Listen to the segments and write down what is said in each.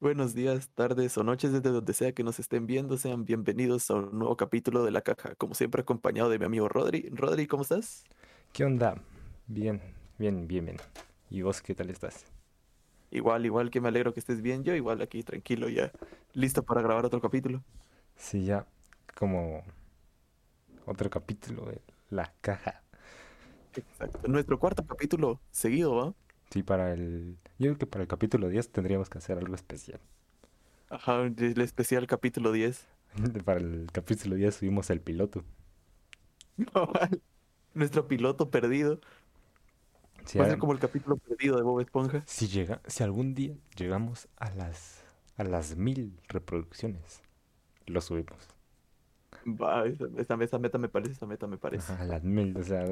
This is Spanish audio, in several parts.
Buenos días, tardes o noches desde donde sea que nos estén viendo. Sean bienvenidos a un nuevo capítulo de La Caja. Como siempre, acompañado de mi amigo Rodri. Rodri, ¿cómo estás? ¿Qué onda? Bien, bien, bien, bien. ¿Y vos qué tal estás? Igual, igual que me alegro que estés bien. Yo igual aquí tranquilo ya, listo para grabar otro capítulo. Sí, ya como otro capítulo de La Caja. Exacto. Nuestro cuarto capítulo seguido, ¿va? Sí, para el... Yo creo que para el capítulo 10 tendríamos que hacer algo especial. Ajá, el especial capítulo 10. Para el capítulo 10 subimos el piloto. Cabal. Nuestro piloto perdido. Si, Va a ser como el capítulo perdido de Bob Esponja. si llega, si algún día llegamos a las a las mil reproducciones, lo subimos. Va, esa, esa- esa meta me parece, esa meta me parece. Ajá, a las mil, o sea,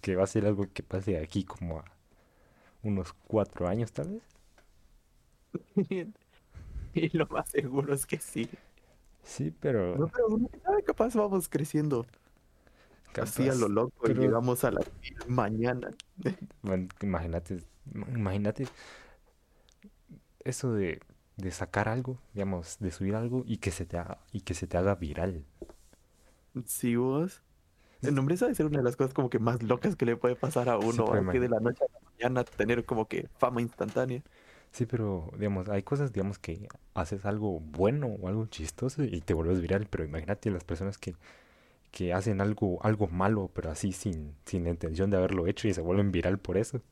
que va a ser algo que pase de aquí como a unos cuatro años tal vez. Y lo más seguro es que sí. Sí, pero No, pero uno sabe, capaz vamos creciendo así a capaz, lo loco y llegamos a la mañana. Bueno, imagínate, imagínate eso de, de sacar algo, digamos, de subir algo y que se te haga, y que se te haga viral. Si vos. El nombre esa debe ser una de las cosas como que más locas que le puede pasar a Sí, uno, que de la noche a la mañana tener como que fama instantánea. Sí, pero digamos, hay cosas, digamos, que haces algo bueno o algo chistoso y te vuelves viral, pero imagínate las personas que, que hacen algo, algo malo, pero así sin, sin la intención de haberlo hecho y se vuelven viral por eso.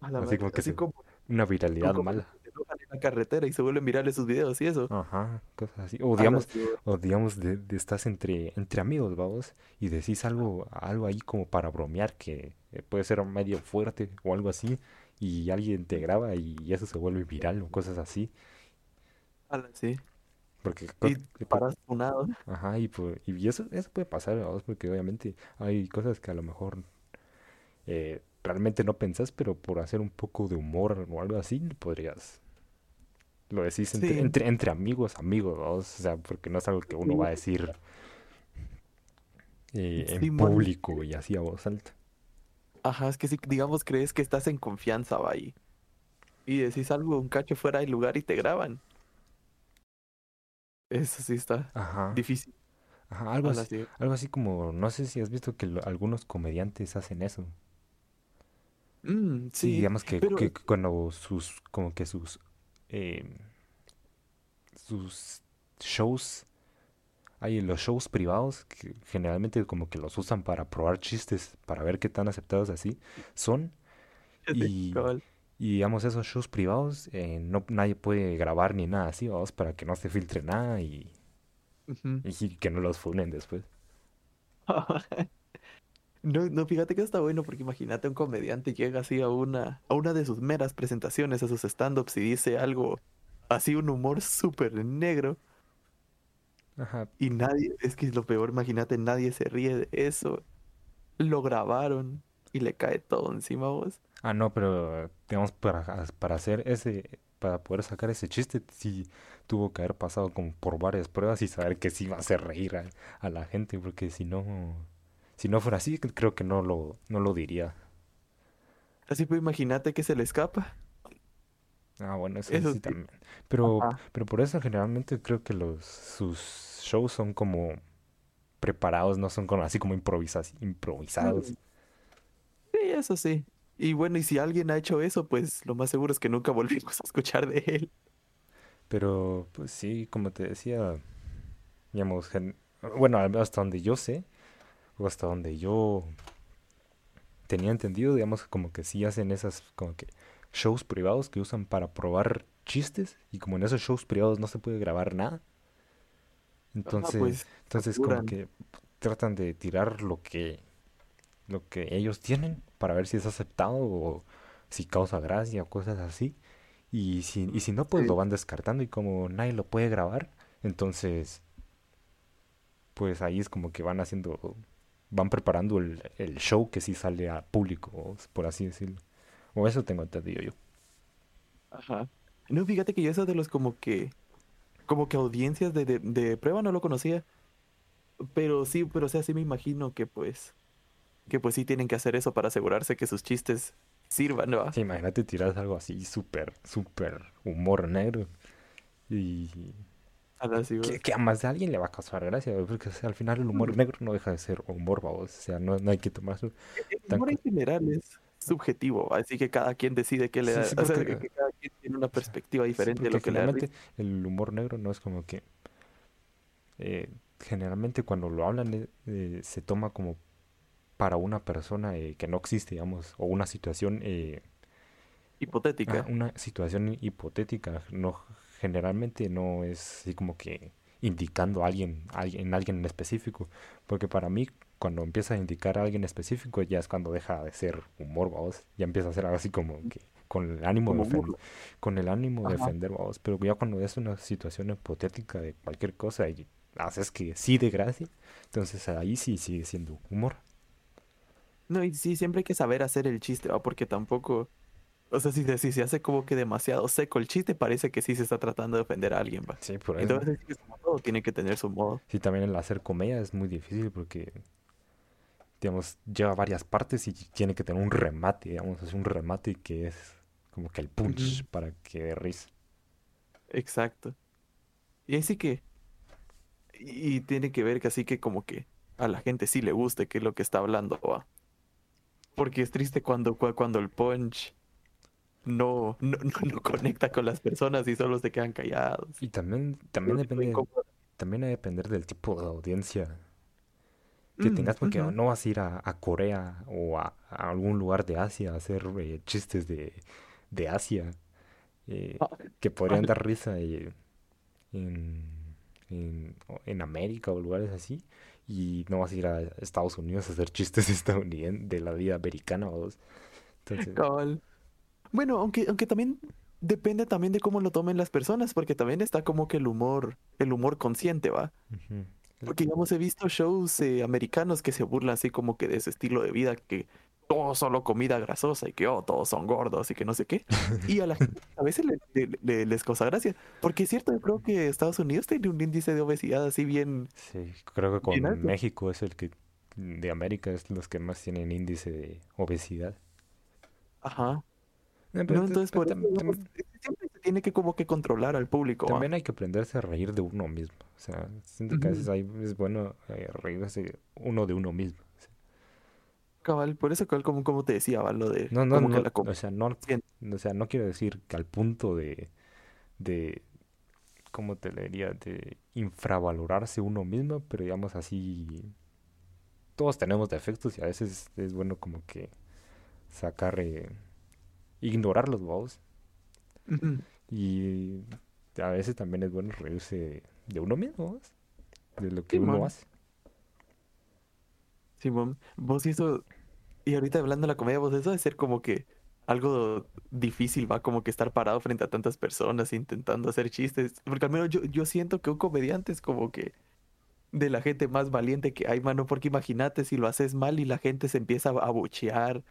A la Así madre, como que así se- como, Una viralidad como mala. se en la carretera y se vuelven virales sus videos y eso. Ajá, cosas así. O Ala, digamos. O digamos, de, de estás entre, entre amigos, vamos, y decís algo, algo ahí como para bromear que eh, puede ser medio fuerte o algo así, y alguien te graba y eso se vuelve viral o cosas así. Sí. Porque, Y paras funado. ajá, y, po- y eso, eso puede pasar, vamos, porque obviamente hay cosas que a lo mejor eh, realmente no pensás, pero por hacer un poco de humor o algo así, podrías. Lo decís entre, Sí. entre, entre amigos, amigos, o sea, porque no es algo que uno va a decir eh, en público y así a voz alta. Ajá, es que si digamos crees que estás en confianza, va ahí. Y decís algo un cacho fuera del lugar y te graban. Eso sí está Ajá, difícil. ajá, algo así, sí. algo así como, no sé si has visto que lo- algunos comediantes hacen eso. Mm, Sí, sí, digamos que, pero que cuando sus, como que sus, eh, sus shows, hay los shows privados que generalmente como que los usan para probar chistes, para ver qué tan aceptados así son. Y, y digamos, esos shows privados, eh, no, nadie puede grabar ni nada así, vamos, para que no se filtre nada y que no los funen después. No, no, fíjate que está bueno porque imagínate un comediante llega así a una, a una de sus meras presentaciones, a sus stand-ups y dice algo así, un humor súper negro Ajá, y nadie, es que es lo peor, imagínate, nadie se ríe de eso. Lo grabaron y le cae todo encima a vos. Ah, no, pero digamos, para, para hacer ese, para poder sacar ese chiste, sí tuvo que haber pasado como por varias pruebas y saber que sí iba a hacer reír a, a la gente, porque si no, si no fuera así, creo que no lo, no lo diría. Así pues imagínate que se le escapa. Ah, bueno, eso Eso sí sí. también. Pero, Ajá. pero por eso generalmente creo que los, sus shows son como preparados, no son como así como improvisas, improvisados. Sí, eso sí. Y bueno, y si alguien ha hecho eso, pues lo más seguro es que nunca volvimos a escuchar de él. Pero, pues sí, como te decía, digamos, gen- bueno, hasta donde yo sé, o hasta donde yo tenía entendido, digamos, como que sí hacen esas, como que shows privados que usan para probar chistes, y como en esos shows privados no se puede grabar nada, entonces, pues entonces como que tratan de tirar lo que, lo que ellos tienen para ver si es aceptado o si causa gracia o cosas así. Y si, y si no, pues Sí. lo van descartando y como nadie lo puede grabar, entonces, pues ahí es como que van haciendo, van preparando el, el show que sí sale a público, por así decirlo. O eso tengo entendido yo. Ajá. No, fíjate que yo eso de los como que, como que audiencias de, de, de prueba no lo conocía. Pero sí, pero o sea, sí me imagino que pues, que pues sí tienen que hacer eso para asegurarse que sus chistes sirva, ¿no? Sí, imagínate tirar algo así súper, súper humor negro. Y que, vos. que a más de alguien le va a causar gracia, porque o sea, al final el humor negro no deja de ser humor, vamos. O sea, no, no hay que tomarlo El tan... humor co- en general es subjetivo, así que cada quien decide qué le Sí, da, sí, o sea, que cada quien tiene una perspectiva diferente de lo que le da el humor negro no es como que... eh, generalmente cuando lo hablan eh, eh, se toma como para una persona eh, que no existe, digamos, o una situación... Ah, Hipotética. una situación hipotética, no generalmente no es así como que indicando a alguien, a alguien, en alguien en específico, porque para mí cuando empieza a indicar a alguien específico ya es cuando deja de ser humor, vamos, ya empieza a ser algo así como que con el ánimo de ofender, con el ánimo de Ajá. ofender, vamos, pero ya cuando es una situación hipotética de cualquier cosa y haces que sí de gracia, entonces ahí sí sigue siendo humor. No, y sí, siempre hay que saber hacer el chiste, ¿va? Porque tampoco, o sea, si, se- si se hace como que demasiado seco el chiste, parece que sí se está tratando de ofender a alguien, ¿va? Sí, por eso. Entonces, todo tiene que tener su modo. Sí, también el hacer comedia es muy difícil porque, digamos, lleva varias partes y tiene que tener un remate, digamos, es un remate que es como que el punch para que dé risa. Exacto. Y así que, y, tiene que ver que así que como que a la gente sí le guste qué es lo que está hablando, ¿va? Porque es triste cuando, cua- cuando el punch no, no, no, conecta con las personas y solo se quedan callados. Y también, también que depende, también va a depender del tipo de audiencia que Mm, tengas, porque no vas a ir a, a Corea o a, a algún lugar de Asia a hacer eh, chistes de, de Asia eh, Ah, que podrían dar risa eh, en, en, en América o lugares así. Y no vas a ir a Estados Unidos a hacer chistes estadounidenses de la vida americana, vamos. Entonces, Cabal. Bueno, aunque, aunque también depende también de cómo lo tomen las personas, porque también está como que el humor, el humor consciente, ¿va? ujú. Porque digamos, he visto shows eh, americanos que se burlan así como que de ese estilo de vida, que todo solo comida grasosa y que oh, todos son gordos y que no sé qué. Y a la gente a veces le- le- le- les causa gracia. Porque es cierto, yo creo que Estados Unidos tiene un índice de obesidad así bien, Sí, creo que con. México es el que de América es los que más tienen índice de obesidad. Ajá. No, entonces por eso siempre tiene que como que controlar al público, ¿va? también hay que aprenderse a reír de uno mismo. O sea, siento que a veces hay- es bueno eh, reírse uno de uno mismo. Cabal, por eso cabal, como, como te decía, ¿va? Lo de no, no, como que no, la o sea, no, o sea, no quiero decir que al punto de, de, ¿cómo te le diría? De infravalorarse uno mismo, pero digamos así, todos tenemos defectos y a veces es bueno como que sacar, eh, ignorarlos, vamos. Y a veces también es bueno reírse de uno mismo. De lo que Sí, uno man. hace. Simón, vos y eso, y ahorita hablando de la comedia, vos eso de ser como que algo difícil, va como que estar parado frente a tantas personas intentando hacer chistes, porque al menos yo, yo siento que un comediante es como que de la gente más valiente que hay, mano, porque imagínate si lo haces mal y la gente se empieza a abuchear,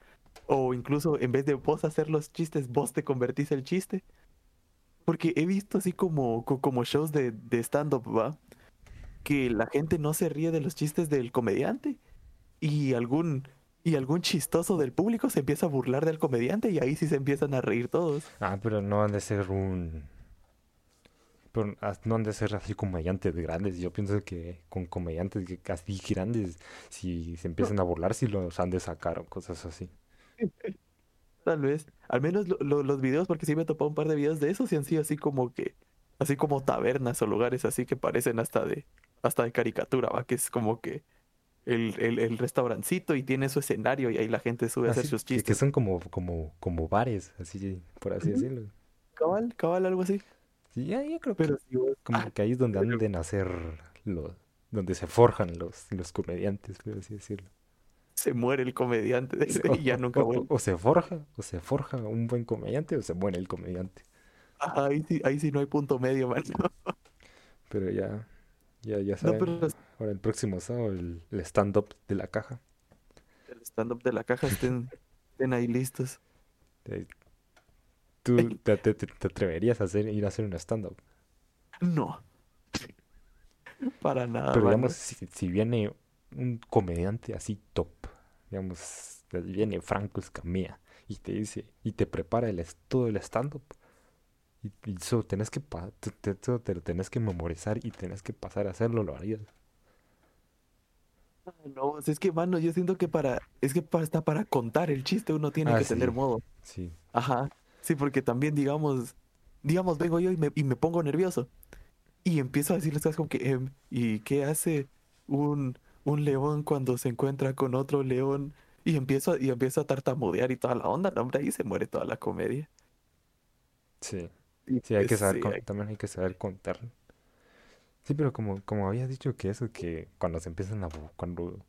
o incluso en vez de vos hacer los chistes, vos te convertís el chiste, porque he visto así como, co- como shows de, de stand-up, va, que la gente no se ríe de los chistes del comediante y algún y algún chistoso del público se empieza a burlar del comediante y ahí sí se empiezan a reír todos. Ah, pero no han de ser un... Pero no han de ser así comediantes grandes. Yo pienso que con comediantes que así grandes, si se empiezan a burlar, si los han de sacar o cosas así. Tal vez. Al menos lo- lo- los videos, porque sí me he topado un par de videos de esos y han sido así como que, así como tabernas o lugares así que parecen hasta de, hasta de caricatura, ¿va? Que es como que el, el, el restaurancito y tiene su escenario y ahí la gente sube a hacer sus que, que chistes. son como, como, como bares, así, por así decirlo. Cabal, cabal, algo así. Sí, ya, yo creo que Pero sí, vos- como ah, que ahí es donde pero- han de nacer los, donde se forjan los, los comediantes, por así decirlo. Se muere el comediante O, y ya nunca o- vuelve. o se forja, o se forja un buen comediante, o se muere el comediante. Ajá, ahí sí, ahí sí no hay punto medio, man. Pero ya, ya, ya No, saben. pero Ahora el próximo sábado el, el stand-up de la caja. el stand-up de la caja estén, estén ahí listos. ¿Tú te, te- te- atreverías a hacer, ir a hacer un stand-up? No. Para nada, Pero mano. digamos, si, si viene un comediante así top, digamos, viene Franco Escamilla y te dice, y te prepara el, todo el stand-up. Y, y solo tenés que, te, te- tenés que memorizar y tenés que pasar a hacerlo, lo harías. No, sea, es que, mano, yo siento que para, es que para, hasta para contar el chiste uno tiene Ah, que tener modo. sí, Ajá, sí, porque también, digamos, digamos, vengo yo y me, y me pongo nervioso y empiezo a decirles cosas como que, em, ¿y qué hace un, un león cuando se encuentra con otro león? Y empiezo, a- y empiezo a tartamudear y toda la onda, no, hombre, ahí se muere toda la comedia. sí. Sí, hay que pues, saber, sí, con- hay- también hay que saber contar. Sí, pero como, como habías dicho que eso, que cuando se empiezan a, cuando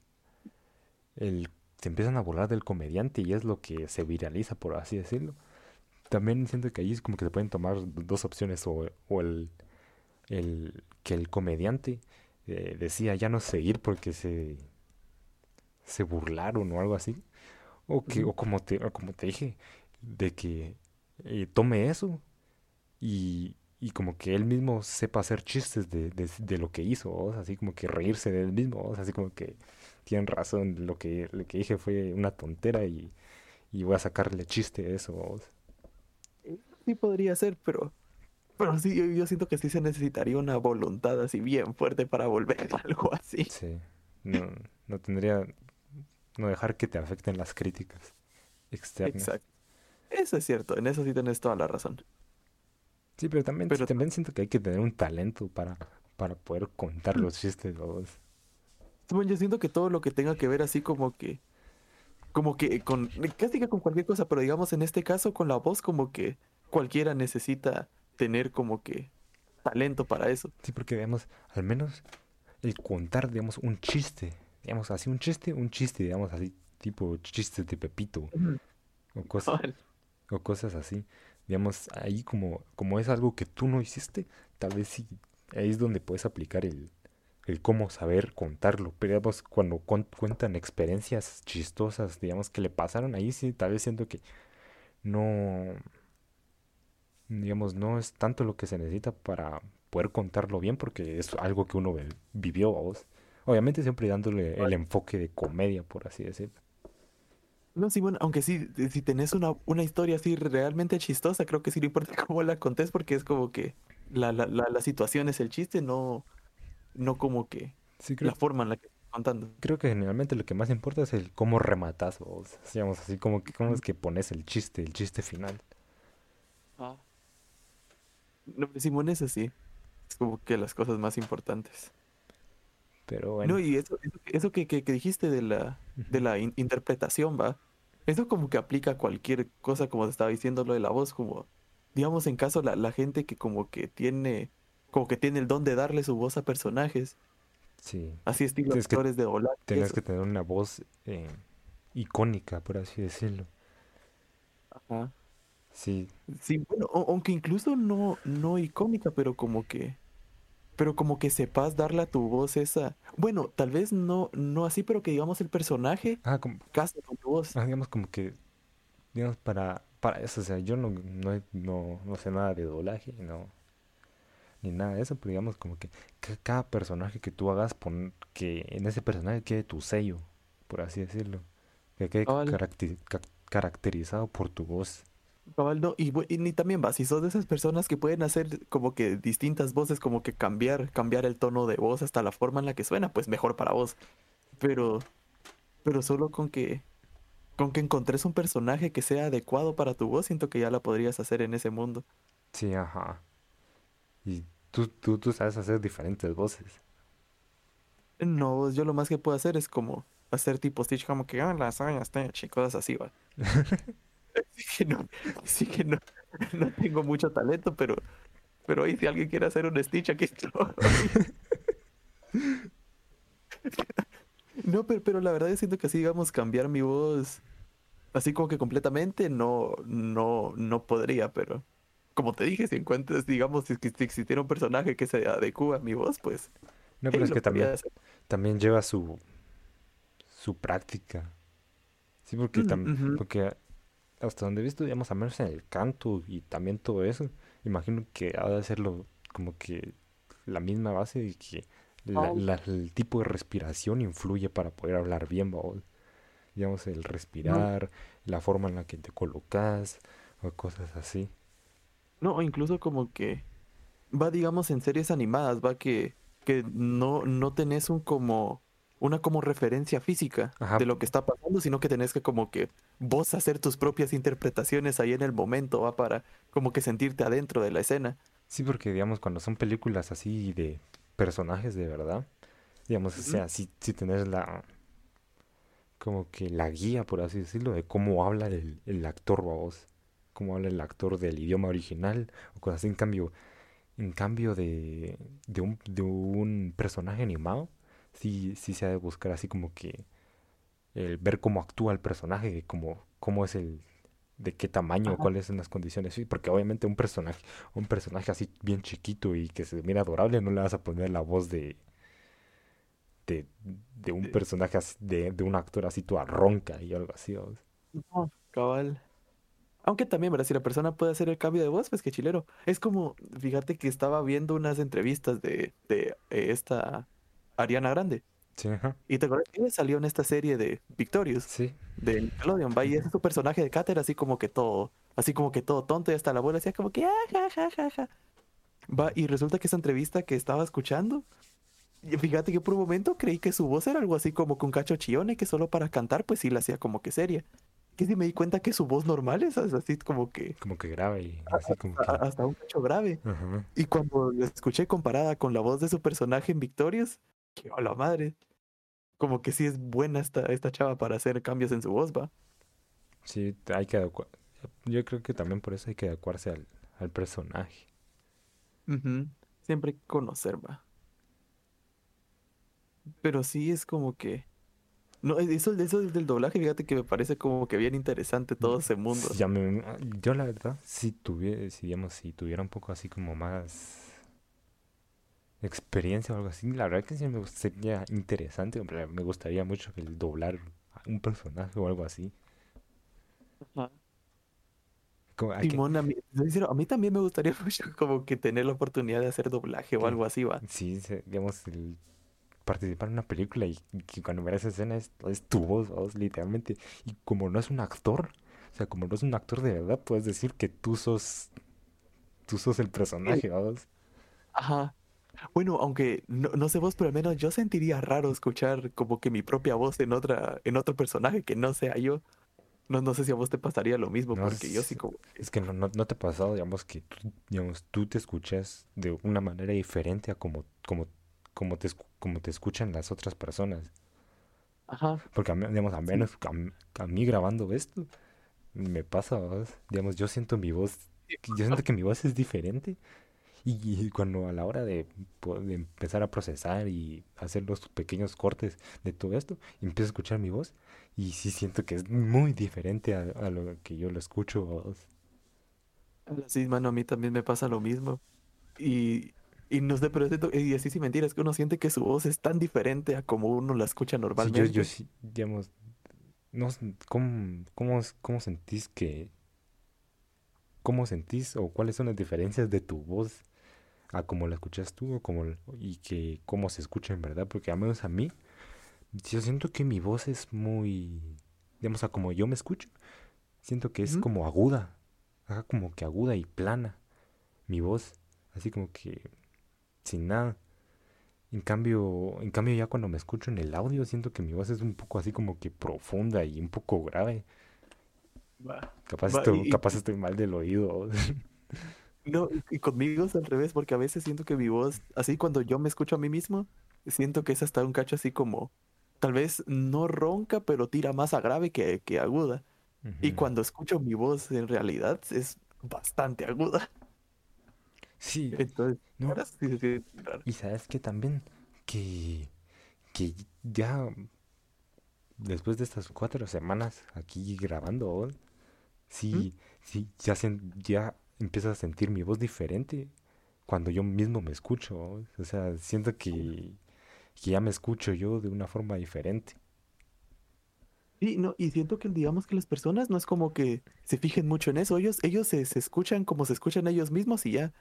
el, se empiezan a burlar del comediante y es lo que se viraliza, por así decirlo, también siento que ahí es como que se pueden tomar dos opciones, o, o el, el, que el comediante eh, decía ya no seguir porque se, se burlaron o algo así, o que, o como te, o como te dije, de que eh, tome eso y, y como que él mismo sepa hacer chistes de, de, de lo que hizo, así como que reírse de él mismo, así como que tienen razón, lo que, lo que dije fue una tontera y, y voy a sacarle chiste a eso. sea. sí podría ser, pero, pero sí, yo, yo siento que sí se necesitaría una voluntad así bien fuerte para volver a algo así. Sí, no, no tendría, no dejar que te afecten las críticas externas. Exacto. Eso es cierto, en eso sí tenés toda la razón. Sí, pero también, Pero también siento que hay que tener un talento para, para poder contar los chistes. sea. Bueno, yo siento que todo lo que tenga que ver así como que, como que con, casi que con cualquier cosa, pero digamos en este caso con la voz como que cualquiera necesita tener como que talento para eso. Sí, porque digamos, al menos el contar, digamos, un chiste, digamos, así un chiste, un chiste, digamos, así, tipo chistes de Pepito o cosas, o cosas así. Digamos, ahí como, como es algo que tú no hiciste, tal vez sí, ahí es donde puedes aplicar el, el cómo saber contarlo. Pero digamos, cuando con- cuentan experiencias chistosas, digamos, que le pasaron, ahí sí, tal vez siento que no, digamos, no es tanto lo que se necesita para poder contarlo bien, porque es algo que uno vivió, vos. Obviamente siempre dándole el enfoque de comedia, por así decirlo. No, sí, bueno, aunque sí, eh, si tenés una, una historia así realmente chistosa, creo que sí no importa cómo la contés porque es como que la, la, la, la situación es el chiste, no, no como que Sí, creo, la forma en la que estás contando. creo que generalmente lo que más importa es el cómo rematas, vos. Digamos, así como que cómo es que pones el chiste, el chiste final. Ah. No, Simón, eso sí, es como que las cosas más importantes. Pero No, bueno, y eso, eso, eso que, que, que dijiste de la, de la in- interpretación, va. Eso como que aplica a cualquier cosa, como te estaba diciendo lo de la voz, como, digamos, en caso la, la gente que como que tiene, como que tiene el don de darle su voz a personajes, sí, así estilo Es que actores de y tenés que tener una voz eh, icónica, por así decirlo. Ajá. Sí, Sí, bueno, o- aunque incluso no, no icónica, pero como que, pero como que sepas darle a tu voz esa, bueno, tal vez no, no así, pero que digamos el personaje ah, como, casa con tu voz. ah, digamos como que, digamos, para, para eso, o sea, yo no, no, no, no sé nada de doblaje, no, ni nada de eso, pero digamos como que ca- cada personaje que tú hagas, pon, que en ese personaje quede tu sello, por así decirlo, que quede ca- caracterizado por tu voz. Cabal, no, y, bu- y ni también va, si sos de esas personas que pueden hacer como que distintas voces, como que cambiar, cambiar el tono de voz hasta la forma en la que suena, pues mejor para vos. Pero, pero solo con que, con que encontres un personaje que sea adecuado para tu voz, siento que ya la podrías hacer en ese mundo. Sí, ajá. Y tú, tú, tú sabes hacer diferentes voces. No, yo lo más que puedo hacer es como hacer tipo Stitch, como que, ah, las uñas, Stitch", y cosas así, va. Así que no, así que no, no tengo mucho talento, pero, pero ahí si alguien quiere hacer un Stitch, aquí estoy. No, pero, pero la verdad yo siento que así, digamos, cambiar mi voz así como que completamente no, no, no podría, pero como te dije, si encuentras, digamos, si, si existiera un personaje que se adecua a mi voz, pues No, pero es que también, podría hacer. también lleva su, su práctica. Sí, porque, Mm, tam- porque hasta donde he visto, digamos, al menos en el canto y también todo eso, imagino que ha de hacerlo como que la misma base de que la- la- el tipo de respiración influye para poder hablar bien, babos. digamos, el No, respirar, la forma en la que te colocas o cosas así. no, o incluso como que va, digamos, en series animadas, va que, que no, no tenés un como, una como referencia física Ajá, de lo que está pasando, sino que tenés que como que vos hacer tus propias interpretaciones ahí en el momento, va para como que sentirte adentro de la escena. sí, porque digamos, cuando son películas así de personajes de verdad, digamos, o sea, si, si tenés la, como que la guía, por así decirlo, de cómo habla el, el actor, vos, cómo habla el actor del idioma original o cosas así. En cambio, en cambio de, de un, de un personaje animado, sí, sí se ha de buscar así como que el ver cómo actúa el personaje, cómo, cómo es el, de qué tamaño, Ajá. cuáles son las condiciones. Sí, porque obviamente un personaje, un personaje así bien chiquito y que se mira adorable, no le vas a poner la voz de, de, de un personaje así- de, de un actor así toda ronca y algo así. No, cabal. Aunque también, ¿verdad? Si la persona puede hacer el cambio de voz, pues qué chilero. Es como, fíjate que estaba viendo unas entrevistas de, de eh, esta Ariana Grande. Sí, ajá. Y te acuerdas que salió en esta serie de Victorious, Sí, de Nickelodeon, va, y es su personaje de Cater, así como que todo, así como que todo tonto, y hasta la abuela decía como que, ah, ja, ja, ja, ja. Va, y resulta que esa entrevista que estaba escuchando, y fíjate que por un momento creí que su voz era algo así como con cacho chillone, que solo para cantar, pues sí la hacía como que seria. Que si me di cuenta que su voz normal es as- así como que como que grave y así como a- que... hasta un cacho grave. Ajá. Y cuando la escuché comparada con la voz de su personaje en Victorious, que a la madre, como que sí es buena esta, esta chava para hacer cambios en su voz, va. Sí, hay que adecua- Yo creo que también por eso hay que adecuarse al, al personaje. Ujú, Siempre hay que conocer, va. Pero sí es como que... No, e, eso, eso del doblaje, fíjate que me parece como que bien interesante todo ese mundo. Sí, Ya me- yo la verdad, si tuviera, si digamos, si tuviera un poco así como más experiencia o algo así, la verdad que sí me sería interesante, hombre, me gustaría mucho el doblar a un personaje o algo así. Ajá. Como, hay que, Simón, a mí, a mí también me gustaría mucho como que tener la oportunidad de hacer doblaje o algo así, va. sí, digamos, el participar en una película y, que cuando veas esa escena es, es tu voz, vos, literalmente. Y como no es un actor, o sea, como no es un actor de verdad, puedes decir que tú sos, tú sos el personaje, vos. Ajá. Bueno, aunque no, no sé vos, pero al menos yo sentiría raro escuchar como que mi propia voz en otra, en otro personaje que no sea yo. No, no sé si a vos te pasaría lo mismo, No, porque yo es, sí como es que no, no, no te ha pasado, digamos, que tú, digamos, tú te escuchas de una manera diferente a como, como, como te, como te escuchan las otras personas. Ajá, Porque, a digamos, a sí. menos a, m- a mí grabando esto, me pasa. Digamos, yo siento mi voz, Sí, yo siento que mi voz es diferente. Y, y cuando a la hora de, de empezar a procesar y hacer los pequeños cortes de todo esto, empiezo a escuchar mi voz y sí siento que es muy diferente a, a lo que yo lo escucho. Sí, mano, a mí también me pasa lo mismo. Y, y no sé, pero y así sin mentiras, que uno siente que su voz es tan diferente a como uno la escucha Sí, yo, yo normalmente. digamos, no, ¿cómo, cómo, es- cómo sentís que, cómo sentís o cuáles son las diferencias de tu voz a cómo la escuchas tú o cómo, l- y que cómo se escucha en verdad? Porque al menos a mí, yo siento que mi voz es muy, digamos, a como yo me escucho, siento que es como aguda, como que aguda y plana, mi voz, así como que sin nada. En cambio, en cambio ya cuando me escucho en el audio siento que mi voz es un poco así como que profunda y un poco grave. Capaz va, estoy, y- capaz estoy mal del oído. no, y, conmigo es al revés, porque a veces siento que mi voz, así cuando yo me escucho a mí mismo, siento que es hasta un cacho así como, tal vez no ronca, pero tira más a grave que, que aguda. Y cuando escucho mi voz en realidad es bastante aguda. Sí, Entonces, no, sí se raro. y sabes que también que, que ya después de estas cuatro semanas aquí grabando. ¿Mm? sí, sí, ya, sen- ya empiezo a sentir mi voz diferente cuando yo mismo me escucho. O sea, siento que, que ya me escucho yo de una forma diferente. Sí, no, y siento que digamos que las personas no es como que se fijen mucho en eso, ellos, ellos se, se escuchan como se escuchan ellos mismos y ya,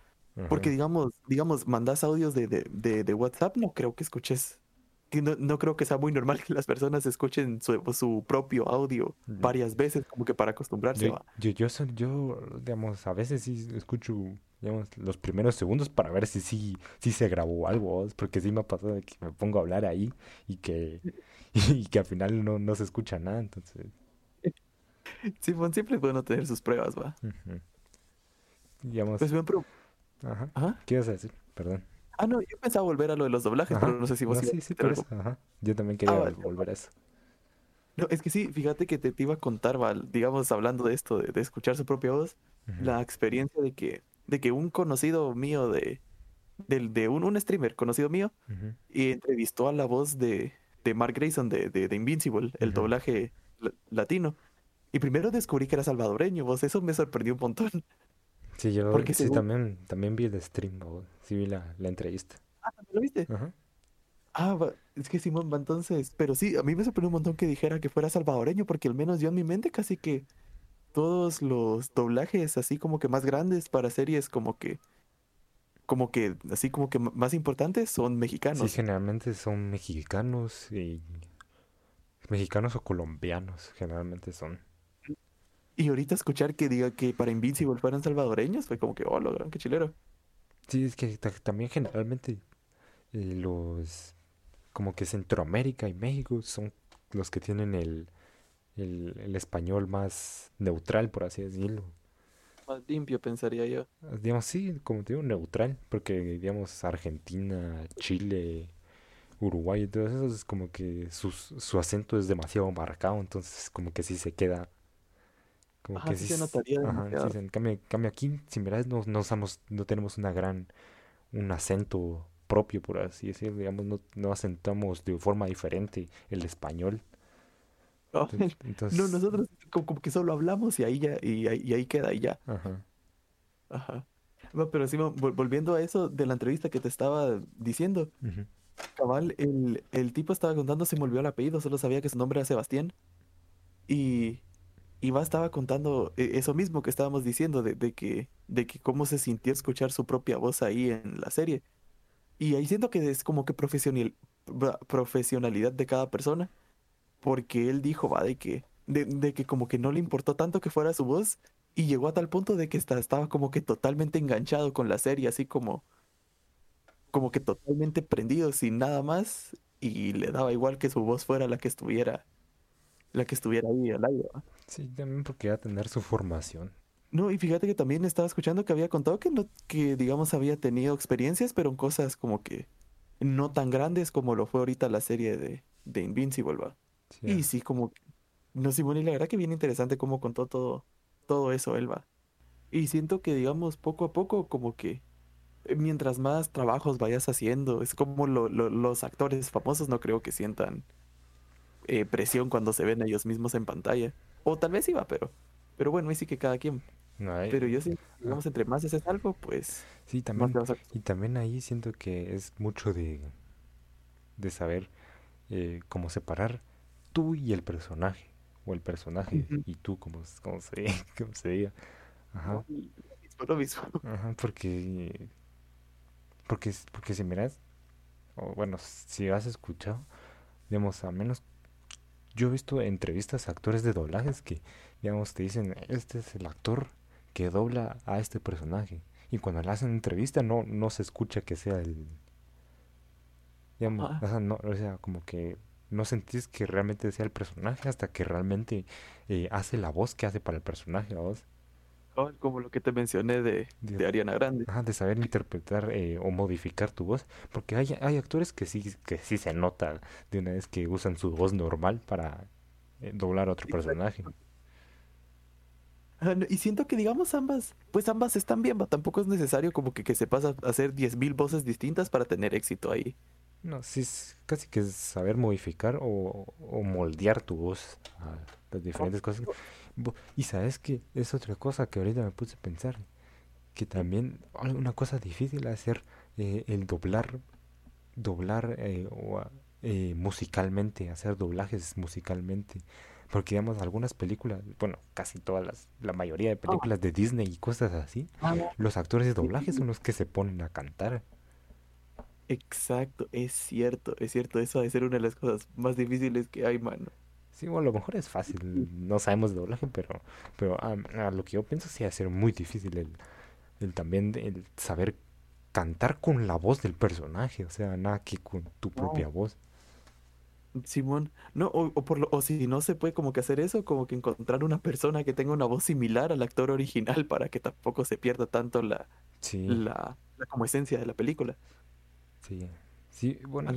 porque digamos, digamos, mandas audios de, de, de, de WhatsApp, no creo que escuches no, no creo que sea muy normal que las personas escuchen su, su propio audio Mm. varias veces, como que para acostumbrarse. Yo, va. yo, yo, yo, digamos, a veces sí escucho, digamos, los primeros segundos para ver si sí, si se grabó algo, porque sí me ha pasado de que me pongo a hablar ahí y que, y que al final no, no se escucha nada, entonces, Simón, siempre es bueno tener sus pruebas, va. ujú. digamos, Pues ajá, Ajá. ¿qué ibas a decir? Perdón. Ah, no, yo pensaba volver a lo de los doblajes, Ajá, pero no sé si vos no, sí, sí, algo. eso, ajá. Yo también quería Ah, vale. volver a eso. No, es que sí, fíjate que te, te iba a contar, va, digamos, hablando de esto, de, de escuchar su propia voz, la experiencia de que, de que un conocido mío de, del- de, un, un streamer conocido mío, y entrevistó a la voz de, de Mark Grayson de, de, de Invincible, el doblaje la- latino. Y primero descubrí que era salvadoreño, vos, eso me sorprendió un montón. Sí, yo Porque sí según- también, también vi el stream, ¿no? sí vi la, la entrevista. Ah, ¿también lo viste? Ajá. Ah, es que Simón, entonces, pero sí, a mí me sorprendió un montón que dijera que fuera salvadoreño, porque al menos yo en mi mente casi que todos los doblajes así como que más grandes para series como que, como que, así como que más importantes son Sí, mexicanos. generalmente son mexicanos y mexicanos o colombianos, generalmente son. Y ahorita escuchar que diga que para Invincible fueran salvadoreños fue como que, oh, lo gran, qué chilero. Sí, es que ta- también generalmente eh, los como que Centroamérica y México son los que tienen el, el, el español más neutral, por así decirlo. Más limpio, pensaría yo. Ah, Digamos, sí, como te digo, neutral, porque digamos Argentina, Chile, Uruguay y todo eso es como que sus- su acento es demasiado marcado, entonces como que sí se queda, como Ajá, que sí se notaría ajá, sí en cambio, en cambio aquí, si miras, no, no usamos, no tenemos una gran, un acento propio, por así decirlo, digamos, no, no acentamos de forma diferente el español. Entonces, No, nosotros como, como que solo hablamos y ahí ya, y ahí, y ahí queda y ya. ajá, Ajá. No, pero sí, vol- volviendo a eso de la entrevista que te estaba diciendo, cabal, el, el tipo estaba contando, se me olvidó el apellido, solo sabía que su nombre era Sebastián. Y, y va estaba contando eh, eso mismo que estábamos diciendo, de, de que, de que cómo se sintió escuchar su propia voz ahí en la serie. Y ahí siento que es como que profesionalidad de cada persona, porque él dijo, va, de que, de, que como que no le importó tanto que fuera su voz, y llegó a tal punto de que esta- estaba como que totalmente enganchado con la serie, así como, como que totalmente prendido, sin nada más, y le daba igual que su voz fuera la que estuviera, la que estuviera ahí al aire, ¿va? Sí, también porque va a tener su formación. No, y fíjate que también estaba escuchando que había contado que no, que digamos había tenido experiencias, pero en cosas como que no tan grandes como lo fue ahorita la serie de, de Invincible, ¿va? Sí, Y sí, como, no, Simón, y la verdad que bien interesante cómo contó todo, todo eso él, ¿va? Y siento que, digamos, poco a poco, como que eh, mientras más trabajos vayas haciendo, es como lo- lo- los actores famosos no creo que sientan eh, presión cuando se ven ellos mismos en pantalla. O tal vez iba, pero, pero bueno, ahí sí que cada quien. no hay- Pero yo sí, digamos, entre más haces algo, pues sí, también a... Y también ahí siento que es mucho de, de saber eh, cómo separar tú y el personaje, o el personaje y tú, como, como se, como se diga. Ajá, Lo mismo, lo mismo. ajá, porque, porque, porque si miras, o bueno, si has escuchado, digamos, a menos, yo he visto entrevistas a actores de doblajes que, digamos, te dicen, este es el actor que dobla a este personaje. Y cuando le hacen entrevista no, no se escucha que sea el, digamos, o sea, no, o sea, como que no sentís que realmente sea el personaje hasta que realmente eh, hace la voz que hace para el personaje, ¿vos? Oh, Como lo que te mencioné de, De, de Ariana Grande. de saber interpretar eh, o modificar tu voz, porque hay, hay actores que sí, que sí se nota de una vez que usan su voz normal para eh, doblar a otro Exacto. personaje. Ah, Y siento que, digamos, ambas, pues ambas están bien, ¿va? Tampoco es necesario como que, que sepas a- hacer 10.000 voces distintas para tener éxito ahí. No, sí, es casi que es saber modificar o, o moldear tu voz a las diferentes cosas. Y sabes que es otra cosa que ahorita me puse a pensar, que también una cosa difícil hacer eh, el doblar, doblar eh, o, eh, musicalmente, hacer doblajes musicalmente. Porque digamos, algunas películas, bueno, casi todas las, la mayoría de películas de Disney y cosas así, los actores de doblaje son los que se ponen a cantar. Exacto, es cierto, es cierto. Eso ha de ser una de las cosas más difíciles que hay, mano. Sí, bueno, a lo mejor es fácil, no sabemos de doblaje, pero, pero a, a lo que yo pienso sí va a ser muy difícil el, el también el saber cantar con la voz del personaje, o sea, nada que con tu propia voz. Simón, no, o, o por lo- o si no se puede como que hacer eso, como que encontrar una persona que tenga una voz similar al actor original para que tampoco se pierda tanto la, Sí, la, la como esencia de la película. sí, sí, bueno,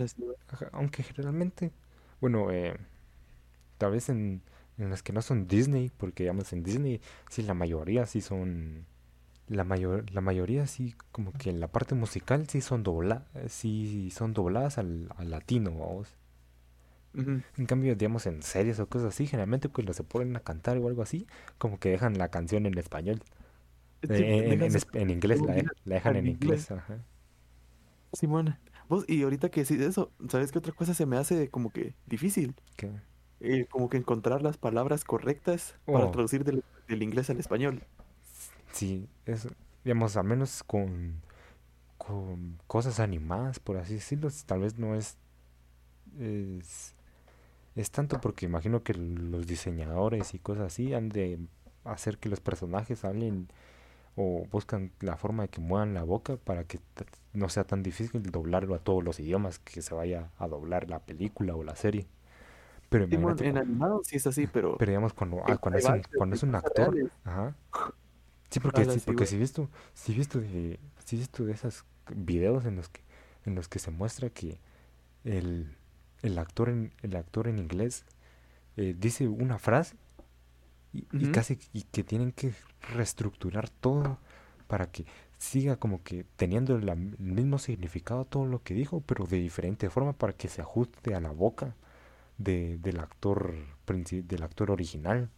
aunque generalmente, bueno, eh, tal vez en, en las que no son Disney, porque digamos en Disney sí la mayoría sí son, la mayor, la mayoría sí como que en la parte musical sí son dobla, sí son dobladas al, al latino, vamos. En cambio, digamos, en series o cosas así, generalmente cuando se ponen a cantar o algo así, como que dejan la canción en español. Sí, Eh, en, en inglés, la, de- la dejan en inglés. inglés, ajá. Simón, vos, y ahorita que decís eso, ¿sabes qué otra cosa se me hace como que difícil? Que, Eh, como que encontrar las palabras correctas para oh, traducir del, del inglés al español. sí, es, digamos, al menos con, con cosas animadas, por así decirlo, tal vez no es, es, es tanto porque imagino que los diseñadores y cosas así han de hacer que los personajes hablen o buscan la forma de que muevan la boca para que no sea tan difícil doblarlo a todos los idiomas que se vaya a doblar la película o la serie. Pero en animado sí es así, pero pero digamos cuando, ah, cuando es un, cuando es un actor, reales, ajá. Sí, porque sí, porque güey. si visto, si visto de, si visto de esos videos en los que, en los que se muestra que el, el actor en, el actor en inglés eh, dice una frase y, casi y que tienen que reestructurar todo para que siga como que teniendo la- el mismo significado todo lo que dijo, pero de diferente forma para que se ajuste a la boca de, del actor del actor original.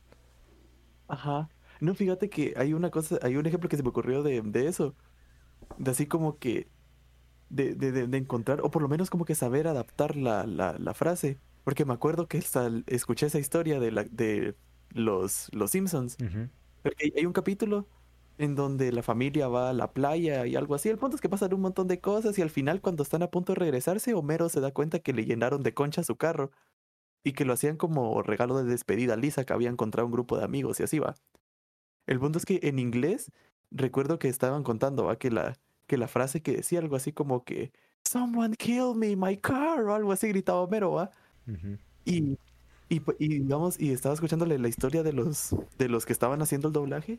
Ajá. No, fíjate que hay una cosa, hay un ejemplo que se me ocurrió de, de eso, de así como que, de, de, de- de encontrar, o por lo menos como que saber adaptar la, la, la frase, porque me acuerdo que escuché esa historia de, la, de los, los Simpsons, porque hay un capítulo en donde la familia va a la playa y algo así, el punto es que pasan un montón de cosas y al final cuando están a punto de regresarse, Homero se da cuenta que le llenaron de concha su carro y que lo hacían como regalo de despedida a Lisa, que había encontrado un grupo de amigos y así va. El punto es que en inglés recuerdo que estaban contando ¿va? que la que la frase que decía algo así como que Someone kill me, my car o algo así gritaba Homero, ¿va? Y, y, pu- y digamos, y estaba escuchándole la historia de los de los que estaban haciendo el doblaje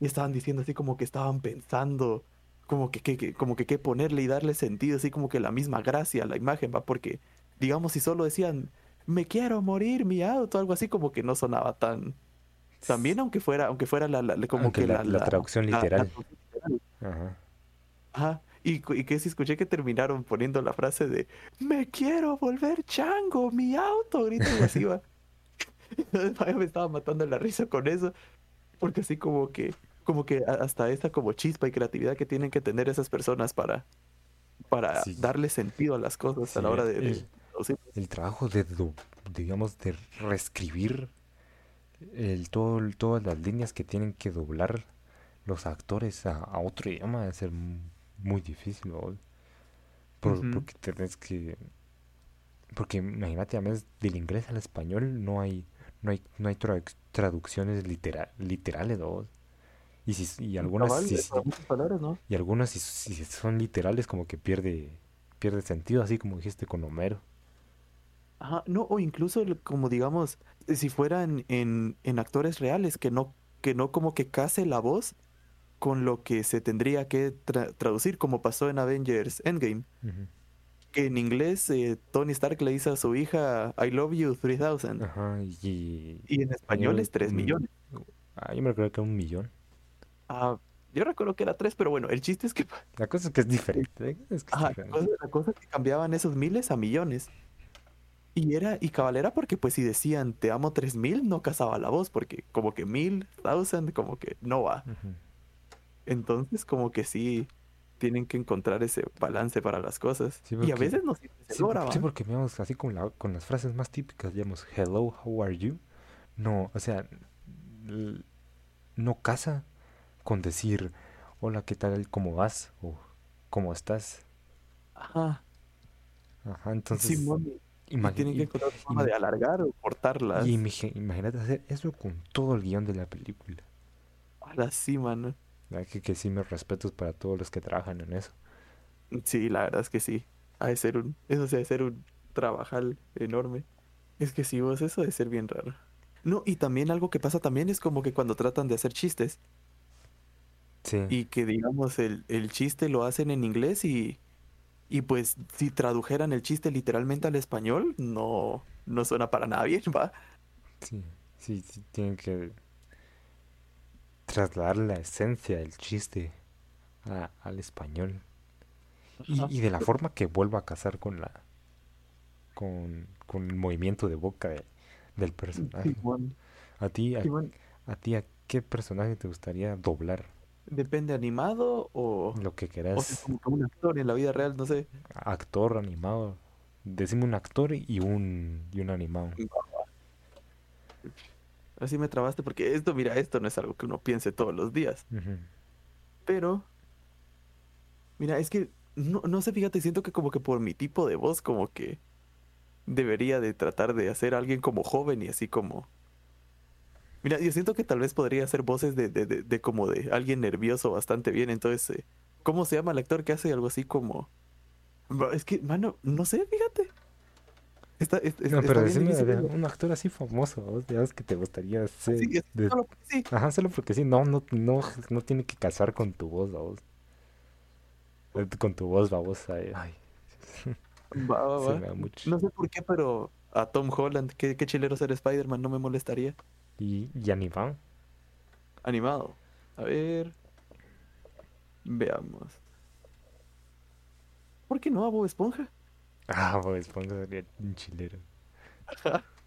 y estaban diciendo así como que estaban pensando como que, que- que- como que qué ponerle y darle sentido, así como que la misma gracia a la imagen, ¿va? Porque digamos si solo decían me quiero morir, mi auto, algo así como que no sonaba tan también aunque fuera, aunque fuera la, como Aunque que la, la, traducción literal. Ajá. Ajá. Y, que si escuché que terminaron poniendo la frase de Me quiero volver chango, mi auto, grita así, va. Entonces, me estaba matando la risa con eso. Porque así como que, como que hasta esta como chispa y creatividad que tienen que tener esas personas para, para Sí, darle sentido a las cosas a la hora de, de el, el trabajo de, digamos, de reescribir el, todo, todas las líneas que tienen que doblar los actores a, a otro idioma debe ser mu- muy difícil, ¿no? Por- Ujú. porque tenés que... Porque imagínate, a veces del inglés al español no hay, no hay, no hay traduc- traducciones litera- literales, ¿no? Y, si, y algunas, Cabal, si, palabras, ¿no? y algunas si, si son literales como que pierde, pierde sentido, así como dijiste con Homero. Ajá, no, o incluso como digamos, si fueran en, en actores reales, que no, que no como que case la voz con lo que se tendría que tra- traducir, como pasó en Avengers Endgame, que en inglés eh, Tony Stark le dice a su hija I love you 3000 Ajá, y y en español es 3 un, millones. ah, yo me recuerdo que era un millón. Ah, yo recuerdo que era 3, pero bueno, el chiste es que, La cosa es que es diferente, es que es ajá, la diferente. cosa, la cosa es que cambiaban esos miles a millones. Y era, y cabal era porque pues si decían te amo 3000 no casaba la voz, porque como que mil, thousand, como que no va. Entonces, como que sí tienen que encontrar ese balance para las cosas. Sí, Y a porque, veces no siempre se sí, logra, por- sí, porque digamos, así con, la, con las frases más típicas, digamos, hello, how are you? No, o sea, no casa con decir, hola, ¿qué tal? ¿Cómo vas? O ¿cómo estás? Ajá. Ajá, entonces. Y imagi- tienen que encontrar forma de alargar o cortarlas. y imagínate hacer eso con todo el guion de la película. Ahora sí, mano. Que, que sí, mis respetos para todos los que trabajan en eso. Sí, la verdad es que sí. Ha de ser un, eso sí ha de ser un trabajal enorme. Es que sí, vos, eso de ser bien raro. No, y también algo que pasa también es como que cuando tratan de hacer chistes Sí, y que digamos el, el chiste lo hacen en inglés y, y pues si tradujeran el chiste literalmente al español, no, no suena para nada bien, ¿va? sí, sí, sí, tienen que trasladar la esencia del chiste a- al español. Y, y de la forma que vuelva a casar con la con, con el movimiento de boca de- del personaje. Simón, A ti, a, a ti, ¿a qué personaje te gustaría doblar? ¿Depende animado o, Lo que o sea, quieras, como un actor en la vida real? No sé. actor, animado. Decime un actor y un, y un animado. Así me trabaste porque esto, mira, esto no es algo que uno piense todos los días. Pero, mira, es que no, no sé, fíjate, siento que como que por mi tipo de voz, como que debería de tratar de hacer a alguien como joven y así como... Mira, yo siento que tal vez podría hacer voces de, de, de, de como de alguien nervioso bastante bien. Entonces, eh, ¿cómo se llama el actor que hace algo así como... Es que, mano, no sé, fíjate. Está, es- es- No, pero decime un actor así famoso. Ya que te gustaría ser Sí, es- de- solo porque sí. Ajá, solo porque sí, no, no, no, no tiene que casar con tu voz, vos. Con tu voz, vamos. Ay, ay, Va, va, se va. me da mucho. No sé por qué, pero a Tom Holland, qué, qué chilero ser Spider-Man, no me molestaría. Y, y animado. Animado. A ver. Veamos. ¿Por qué no a Bob Esponja? Ah, Bob Esponja sería un chilero.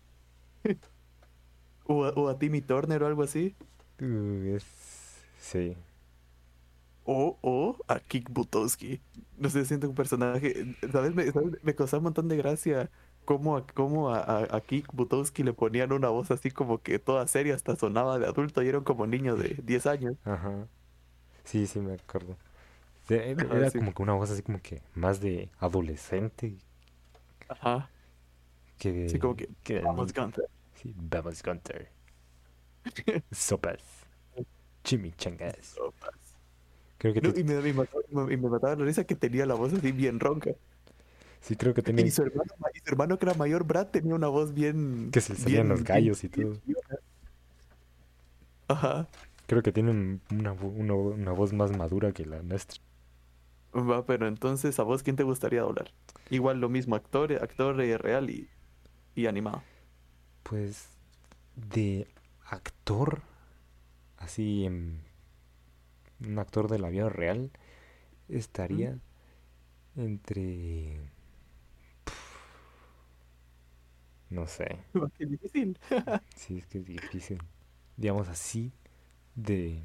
O a, o a Timmy Turner o algo así. Uh, es... Sí. O, o a Kik Butowski. No sé, siento un personaje. ¿Sabes? Me, ¿sabes? me un montón de gracia cómo, a, cómo a, a, a Kik Butowski le ponían una voz así como que toda seria, hasta sonaba de adulto y era como niño de 10 años. Ajá. Sí, sí, me acuerdo. Sí, Era, sí. como que una voz así como que más de adolescente Ajá. que de... Sí, como que. Vamos, niño. Gunther. Sí, vamos, Gunter. Sopas. Chimichangas. Sopas. Creo que No, te- y, me, me mataba, me mataba la risa que tenía la voz así bien ronca. Sí, creo que tiene... Y su hermano, y su hermano que era mayor, Brad, tenía una voz bien... Que se le salían bien- los gallos y todo. Ajá. Creo que tiene un- una, una, vo- una voz más madura que la nuestra. Va, pero entonces, ¿a vos quién te gustaría doblar? Igual lo mismo, actor, actor eh, real y, y animado. Pues de actor, así un actor de la vida real, estaría entre... No sé, Qué difícil. sí es que es difícil. Digamos así, de...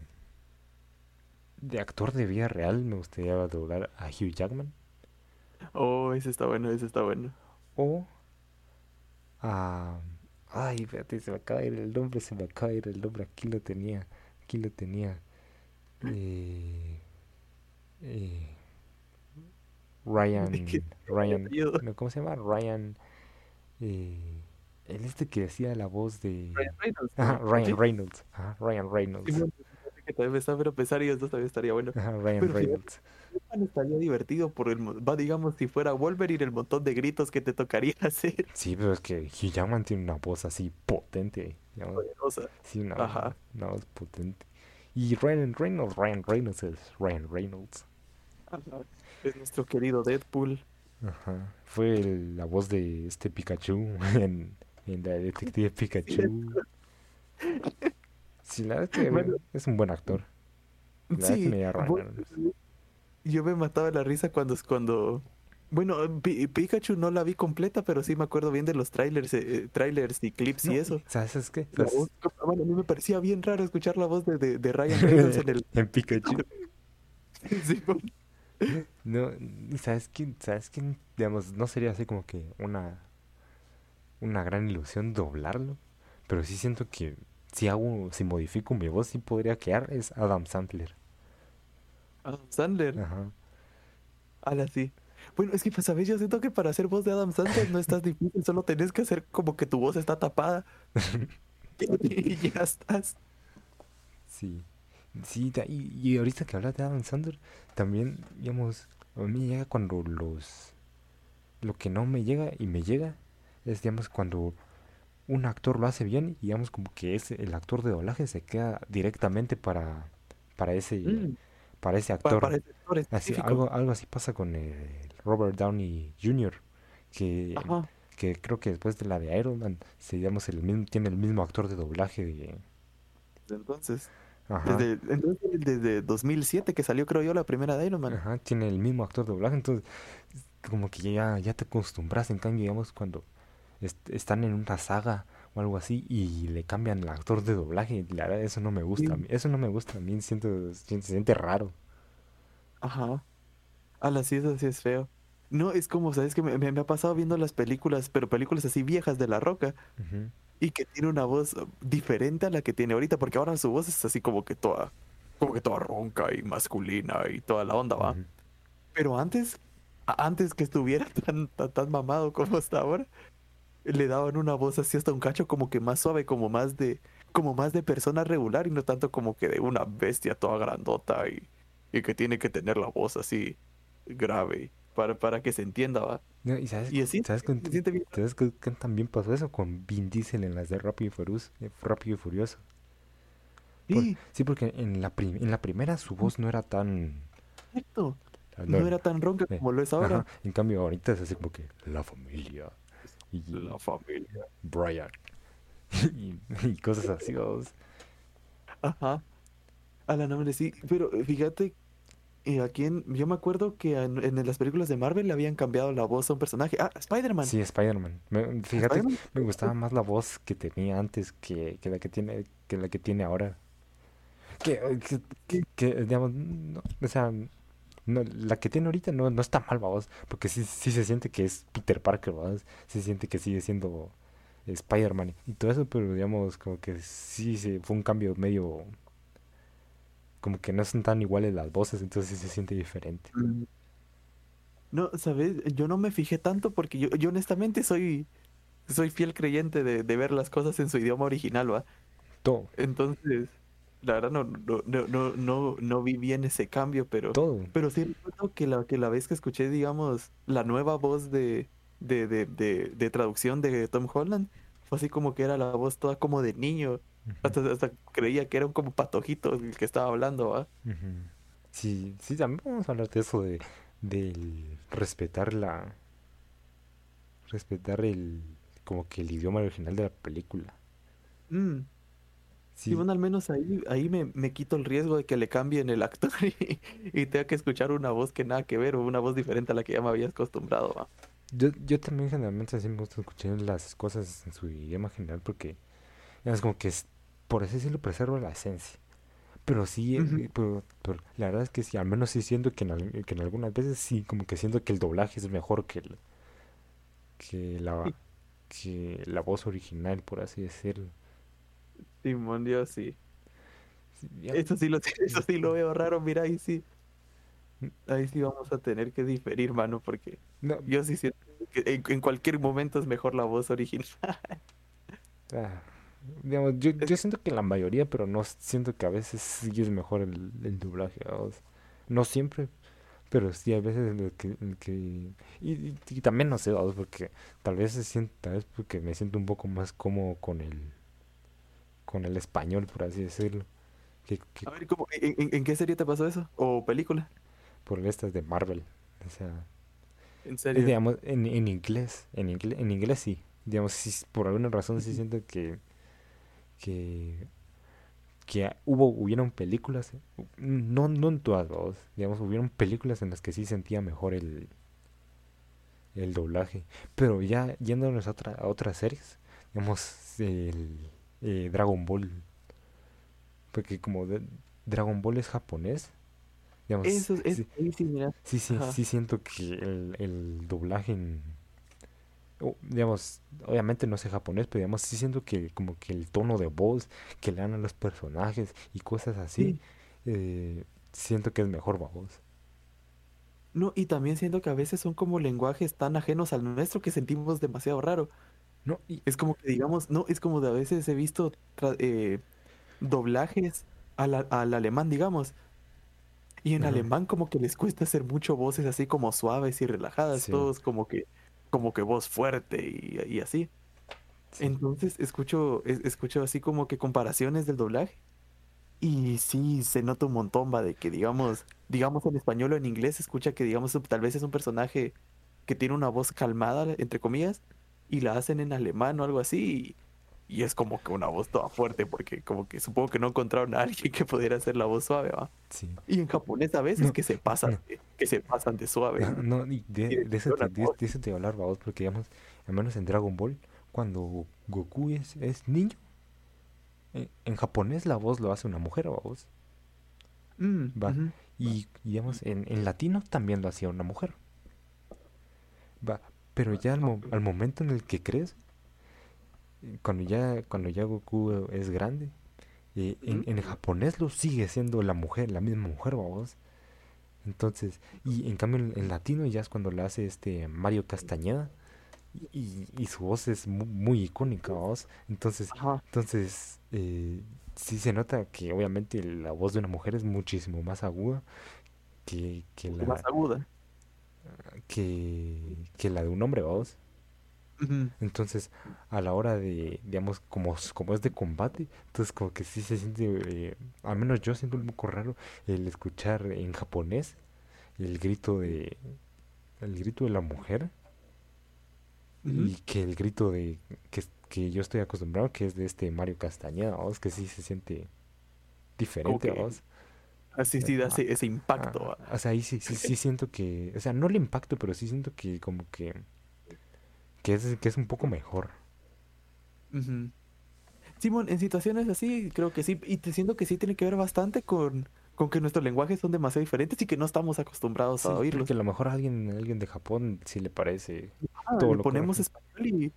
De actor de vida real me gustaría doblar a Hugh Jackman. Oh, ese está bueno, ese está bueno. O a... Ay, espérate, se me acaba de ir el nombre, se me acaba de ir el nombre. Aquí lo tenía, aquí lo tenía. Eh, eh, Ryan. Ryan, ¿cómo se llama? Ryan, eh, el este que decía la voz de... Ryan Reynolds. Ajá. Ryan ¿Sí? Reynolds, ajá, Ryan Reynolds, que también me estaba pero pensar y esto también estaría bueno. ajá, Ryan Pero Reynolds. Estaría divertido por el, va, digamos, si fuera Wolverine, el montón de gritos que te tocaría hacer. Sí, pero es que Hugh Jackman tiene una voz así potente. Poderosa. Sí, una, Ajá. una voz potente. Y Ryan Reynolds, Ryan Reynolds es Ryan Reynolds. Ajá. Es nuestro querido Deadpool. Ajá. Fue el- la voz de este Pikachu en, en la Detective Pikachu. Sí, la verdad es que Bueno. es un buen actor. La es Sí, me vos- yo me mataba la risa cuando, cuando... Bueno, Pi- Pikachu no la vi completa, pero sí me acuerdo bien de los trailers, eh, eh, trailers y clips No, y eso. ¿Sabes es qué? Voz- bueno, a mí me parecía bien raro escuchar la voz de, de, de Ryan Reynolds en el... en Pikachu. Sí, bueno. No, ¿sabes quién? ¿Sabes quién? Digamos, no sería así como que una una gran ilusión doblarlo, pero sí siento que si hago, si modifico mi voz, sí podría quedar, es Adam Sandler. Adam Sandler. Ajá. Ala, sí. Bueno, es que, pues, ¿sabes? Yo siento que para hacer voz de Adam Sandler no estás difícil, solo tenés que hacer como que tu voz está tapada y ya estás. Sí. Sí, y, y ahorita que hablas de Adam Sandler, también, digamos, a mí me llega cuando los... Lo que no me llega y me llega es, digamos, cuando un actor lo hace bien y, digamos, como que ese, el actor de doblaje se queda directamente para, para ese, Mm, para ese actor. para ese actor Así, específico. algo, algo así pasa con el Robert Downey Jr., que, Ajá. que creo que después de la de Iron Man, se, digamos, el mismo, tiene el mismo actor de doblaje de... Entonces, Ajá. desde, entonces, desde 2007 que salió, creo yo, la primera de Iron Man. Ajá, tiene el mismo actor de doblaje, entonces como que ya, ya te acostumbras, en cambio, digamos, cuando est- están en una saga o algo así y le cambian el actor de doblaje, la verdad, eso no me gusta, Sí. eso no me gusta, a mí siento, se siente raro. Ajá. A las sí, sí es feo. No, es como, ¿sabes? Que me, me- ha pasado viendo las películas, pero películas así viejas de La Roca, Ujú, y que tiene una voz uh, diferente a la que tiene ahorita, porque ahora su voz es así como que toda, como que toda ronca y masculina y toda la onda, ¿va? ujú. Pero antes, antes que estuviera tan, tan, tan mamado como está ahora, le daban una voz así hasta un cacho como que más suave, como más de, como más de persona regular y no tanto como que de una bestia toda grandota y, y que tiene que tener la voz así grave para, para que se entienda, ¿va? No, y sabes, Y así ¿sabes con, se siente bien. ¿sabes con qué también pasó eso? Con Vin Diesel en las de Rápido y Furioso. eh, Rápido y Furioso. Por- Sí, sí, porque en la, prim- en la primera su voz no era tan... cierto. no- No era tan ronca eh, como lo es ahora. Ajá, En cambio ahorita es así como que la familia y La familia. Brian y, y cosas así. vamos. Ajá. A la nombre sí. Pero fíjate, eh, aquí en, yo me acuerdo que en, en las películas de Marvel le habían cambiado la voz a un personaje. Ah, Spider-Man. Sí, Spider-Man. Me- Fíjate, me gustaba más la voz que tenía antes que, que la que tiene que la que tiene ahora. Que, que, que- que, digamos, no, o sea, no, la que tiene ahorita no, no está mal, vamos, porque sí, sí se siente que es Peter Parker, vamos, se siente que sigue siendo Spider-Man y todo eso, pero digamos, como que sí se, fue un cambio medio, como que no son tan iguales las voces, entonces sí se siente diferente. Mm. No, ¿sabes? Yo no me fijé tanto porque yo, yo honestamente soy, soy fiel creyente de, de ver las cosas en su idioma original, ¿va? Todo, Entonces, la verdad no, no, no, no, no, vi bien ese cambio, pero, todo. pero sí recuerdo que la, que la vez que escuché, digamos, la nueva voz de, de, de, de, de traducción de Tom Holland, fue así como que era la voz toda como de niño. Hasta, hasta creía que era un como patojito el que estaba hablando, ¿va? Sí, sí, también vamos a hablar de eso, de del respetar la respetar el como que el idioma original de la película. Mm. Sí, bueno, al menos ahí, ahí me, me quito el riesgo de que le cambien el actor y, y tenga que escuchar una voz que nada que ver o una voz diferente a la que ya me había acostumbrado, ¿va? yo, yo también generalmente así me gusta escuchar las cosas en su idioma general porque es como que es, por así decirlo preserva la esencia. Pero sí, eh, pero, pero la verdad es que sí, al menos sí siento que en, que en algunas veces sí, como que siento que el doblaje es mejor que el, que la que la voz original, por así decirlo. Simón, Dios, sí. Eso sí lo, eso sí lo veo raro, mira, ahí sí. Ahí sí vamos a tener que diferir, mano, porque no, yo sí siento que en, en cualquier momento es mejor la voz original. ah, digamos, yo, yo siento que la mayoría, pero no siento que a veces sí es mejor el, el doblaje. No siempre, pero sí a veces en lo que, que y, y- y también no sé, porque tal vez se siente, tal vez porque me siento un poco más cómodo con el con el español, por así decirlo, A ver, ¿cómo, en, en- en qué serie te pasó eso? ¿O película? por estas de Marvel. O sea, En serio. digamos, en, en inglés, en inglés, en inglés sí. Digamos, sí, por alguna razón sí siento que, que, que hubo, hubieron películas, no, no en todas, vamos, digamos, hubieron películas en las que sí sentía mejor el, el doblaje. Pero ya yéndonos a, otra, a otras series, digamos, el eh, Dragon Ball, porque como de- Dragon Ball es japonés, digamos, Eso es, sí, sí. Sí, siento que el, el doblaje en... digamos, obviamente no sé japonés, pero digamos, sí siento que como que el tono de voz que le dan a los personajes y cosas así, Sí. eh, siento que es mejor, vamos. No, y también siento que a veces son como lenguajes tan ajenos al nuestro que sentimos demasiado raro. No, Es como que digamos, no, es como de a veces he visto eh, doblajes al, al alemán, digamos. Y en alemán como que les cuesta hacer mucho voces así como suaves y relajadas, Sí. todos como que, como que voz fuerte y, y así. sí, Entonces escucho, es- escucho así como que comparaciones del doblaje. Y sí, se nota un montón, va, de que digamos, digamos en español o en inglés, se escucha que digamos tal vez es un personaje que tiene una voz calmada, entre comillas, y la hacen en alemán o algo así, y, y es como que una voz toda fuerte, porque como que supongo que no encontraron a alguien que pudiera hacer la voz suave, va. sí. Y en japonés a veces No, que se pasan, no. de- que se pasan de suave. No, no, y de, Y de eso te, de, eso te a hablar, vamos, porque digamos, al menos en Dragon Ball, cuando Goku es, es niño, en, en japonés la voz lo hace una mujer, vamos. Mm, Va. ujú. Y digamos, en, en latino también lo hacía una mujer. Va. Pero ya al, mo- al momento en el que crees, eh, cuando ya, cuando ya Goku es grande, en, japonés lo sigue siendo la mujer, la misma mujer, vamos. Entonces, y en cambio en, en latino ya es cuando lo hace este Mario Castañeda. Y, y su voz es mu- muy, icónica, vamos. Entonces, Ajá. entonces, eh, sí se nota que obviamente la voz de una mujer es muchísimo más aguda que, que y más la, aguda. Que, que la de un hombre, vamos. Entonces, a la hora de, digamos, como, como es de combate, entonces como que sí se siente, eh, al menos yo siento un poco raro el escuchar en japonés el grito de, el grito de la mujer y que el grito de, que, que yo estoy acostumbrado, que es de este Mario Castañeda, vamos, que sí se siente diferente, que- vamos. Así sí da ese, ese impacto. Ah, va. o sea, ahí sí, sí, sí siento que, o sea, no el impacto, pero sí siento que como que, que es, que es un poco mejor. Simón, en situaciones así, creo que sí. Y te siento que sí tiene que ver bastante con, con que nuestros lenguajes son demasiado diferentes y que no estamos acostumbrados Sí, a oírlos. porque a lo mejor a alguien, a alguien de Japón sí le parece Ah, todo le lo ponemos correcto. español y,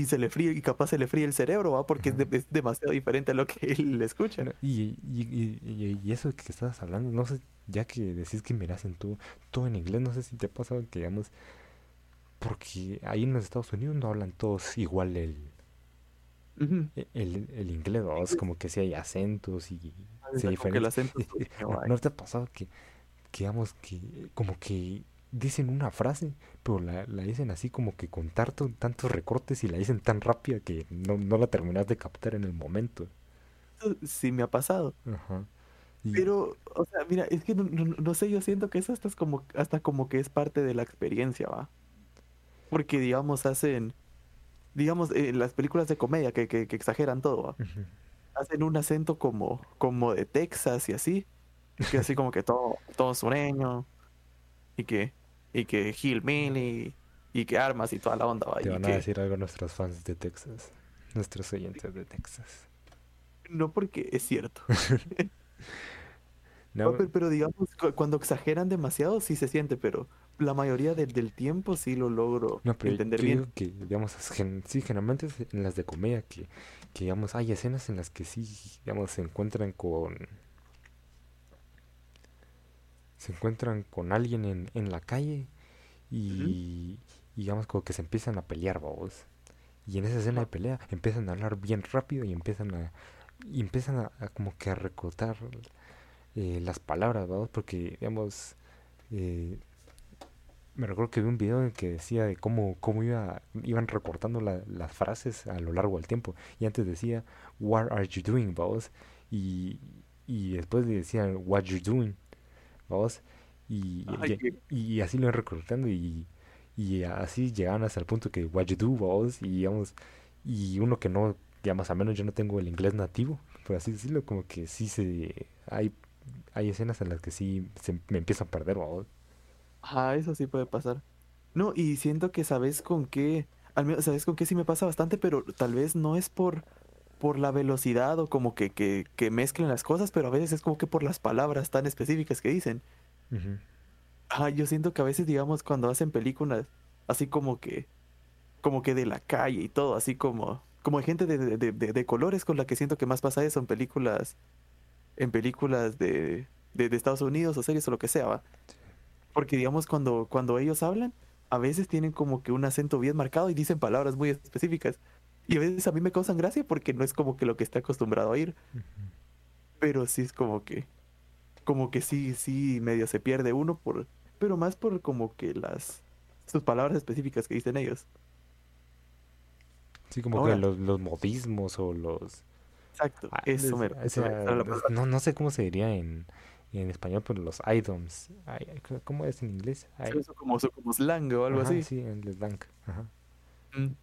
y se le fríe, y capaz se le fríe el cerebro, ¿va? Porque es, de- es demasiado diferente a lo que él escucha. No, Y, y, y, y- y eso que estabas hablando, no sé, ya que decís que miras en todo, todo en inglés, no sé si te ha pasado que digamos, porque ahí en los Estados Unidos no hablan todos igual el, e- el, el inglés, ¿no? Es como que sí hay acentos y pequeño, ¿No, va. no te ha pasado que, que digamos que como que dicen una frase, pero la, la dicen así como que con tanto- tantos recortes y la dicen tan rápida que no, no la terminas de captar en el momento? Sí me ha pasado. Ajá. Y- Pero, o sea, mira, es que no, no- no sé, yo siento que eso hasta es como, hasta como que es parte de la experiencia, ¿va? Porque, digamos, hacen, digamos, en las películas de comedia que, que, que exageran todo. Hacen un acento como, como de Texas y así, que así como que todo, todo sureño, y que, y que y que armas y toda la onda, ¿va? Te Y van a decir algo nuestros fans de Texas, nuestros oyentes de Texas. no porque es cierto. No, Pero, pero digamos, cu- cuando exageran demasiado sí se siente, pero la mayoría del, del tiempo sí lo logro no, pero entender yo bien. que, digamos, gen- sí, generalmente en las de comedia que, que, digamos, hay escenas en las que sí, digamos, se encuentran con... Se encuentran con alguien en, en la calle y, y, digamos, como que se empiezan a pelear, vamos. Y en esa escena de pelea empiezan a hablar bien rápido y empiezan a... Y empiezan a, a como que a recortar eh, las palabras, ¿vamos? Porque, digamos, eh, me recuerdo que vi un video en que decía de cómo, cómo iba, iban recortando la- las frases a lo largo del tiempo. Y antes decía, What are you doing, vamos? Y, y después decían, What you doing, vamos? Y, Ay, y, así lo iban recortando y, y así llegaban hasta el punto que, What you do, vamos? Y digamos, y uno que no, digamos, al menos yo no tengo el inglés nativo, por así decirlo, como que sí se, hay, hay escenas en las que sí se me empiezo a perder, vamos. Ajá, eso sí puede pasar. No, y siento que sabes con qué, al menos sabes con qué sí me pasa bastante, pero tal vez no es por, por la velocidad o como que, que, que mezclen las cosas, pero a veces es como que por las palabras tan específicas que dicen. Ah, yo siento que a veces, digamos, cuando hacen películas así como que, como que de la calle y todo, así como, como hay gente de, de, de- de colores con la que siento que más pasa eso en películas, en películas de, de, de Estados Unidos o series o lo que sea, ¿va? Porque digamos, cuando, cuando ellos hablan, a veces tienen como que un acento bien marcado y dicen palabras muy específicas. Y a veces a mí me causan gracia porque no es como que lo que está acostumbrado a oír. Ujú. Pero sí es como que, como que sí, sí, medio se pierde uno por, pero más por como que las, sus palabras específicas que dicen ellos. Sí, como Ahora. que los, los modismos o los... Exacto, ah, eso, es- mero. o sea, no, no sé cómo se diría en, en español, pero los items. Ay, ¿Cómo es en inglés? Ay, Eso como, eso como slang o algo ajá, así. Sí, el slang. Ajá. Mm.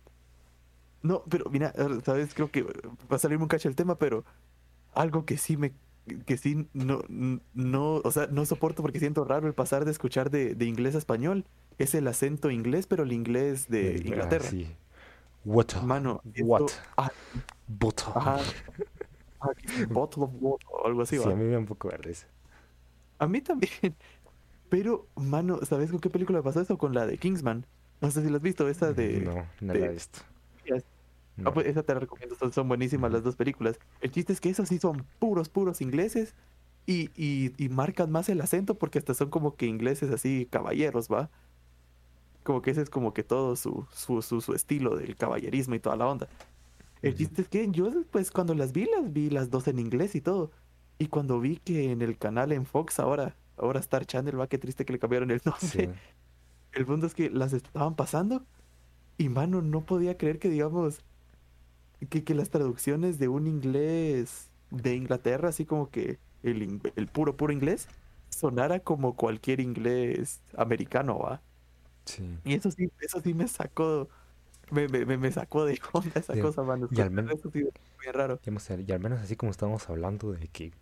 No, pero mira, sabes, creo que va a salirme un cacho el tema, pero algo que sí me, que sí no, no, o sea, no soporto porque siento raro el pasar de escuchar de, de inglés a español. Es el acento inglés, pero el inglés de ah, Inglaterra. sí. Water. Mano, esto- What? ah, Butter. ajá. Ah, bottle of water o algo así, Sí, a mí me da un poco de risa. A mí también. Pero, mano, ¿sabes con qué película pasó eso? Con la de Kingsman. No sé si la has visto, esa de... No, no de- la he visto. Ah, No. pues esa te la recomiendo, son, son buenísimas las dos películas. El chiste es que esos sí son puros, puros ingleses y, y, y marcan más el acento porque hasta son como que ingleses así, caballeros, ¿va? Como que ese es como que todo su, su, su, su estilo del caballerismo y toda la onda. El chiste es que yo, pues cuando las vi, las vi las dos en inglés y todo. Y cuando vi que en el canal en Fox ahora, ahora Star Channel, va, qué triste que le cambiaron el nombre. Sí. El punto es que las estaban pasando y mano no podía creer que digamos que, que las traducciones de un inglés de Inglaterra, así como que el, el puro puro inglés, sonara como cualquier inglés americano, ¿va? Sí. Y eso sí, eso sí me sacó, me, me, me- sacó de onda esa Sí, cosa, mano. y al men- Eso sí, raro. Digamos, y al menos así como estamos hablando de que,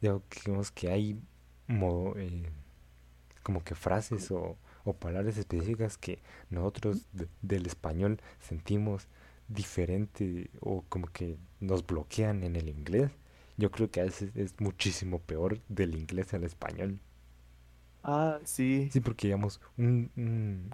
digamos que hay eh, como que frases o, o palabras específicas que nosotros de- del español sentimos diferente o como que nos bloquean en el inglés. Yo creo que a veces es muchísimo peor del inglés al español. Ah, sí. Sí, porque digamos, un, un,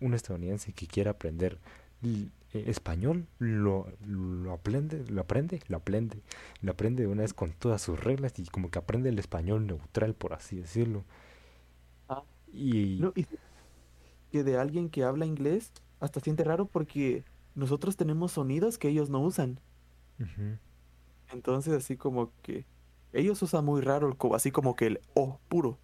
un estadounidense que quiera aprender eh, español, lo, lo aprende, lo aprende, lo aprende, lo aprende de una vez con todas sus reglas y como que aprende el español neutral, por así decirlo. Ah, Y No, y que de alguien que habla inglés hasta siente raro porque nosotros tenemos sonidos que ellos no usan. Entonces, así como que ellos usan muy raro, el así como que el O puro.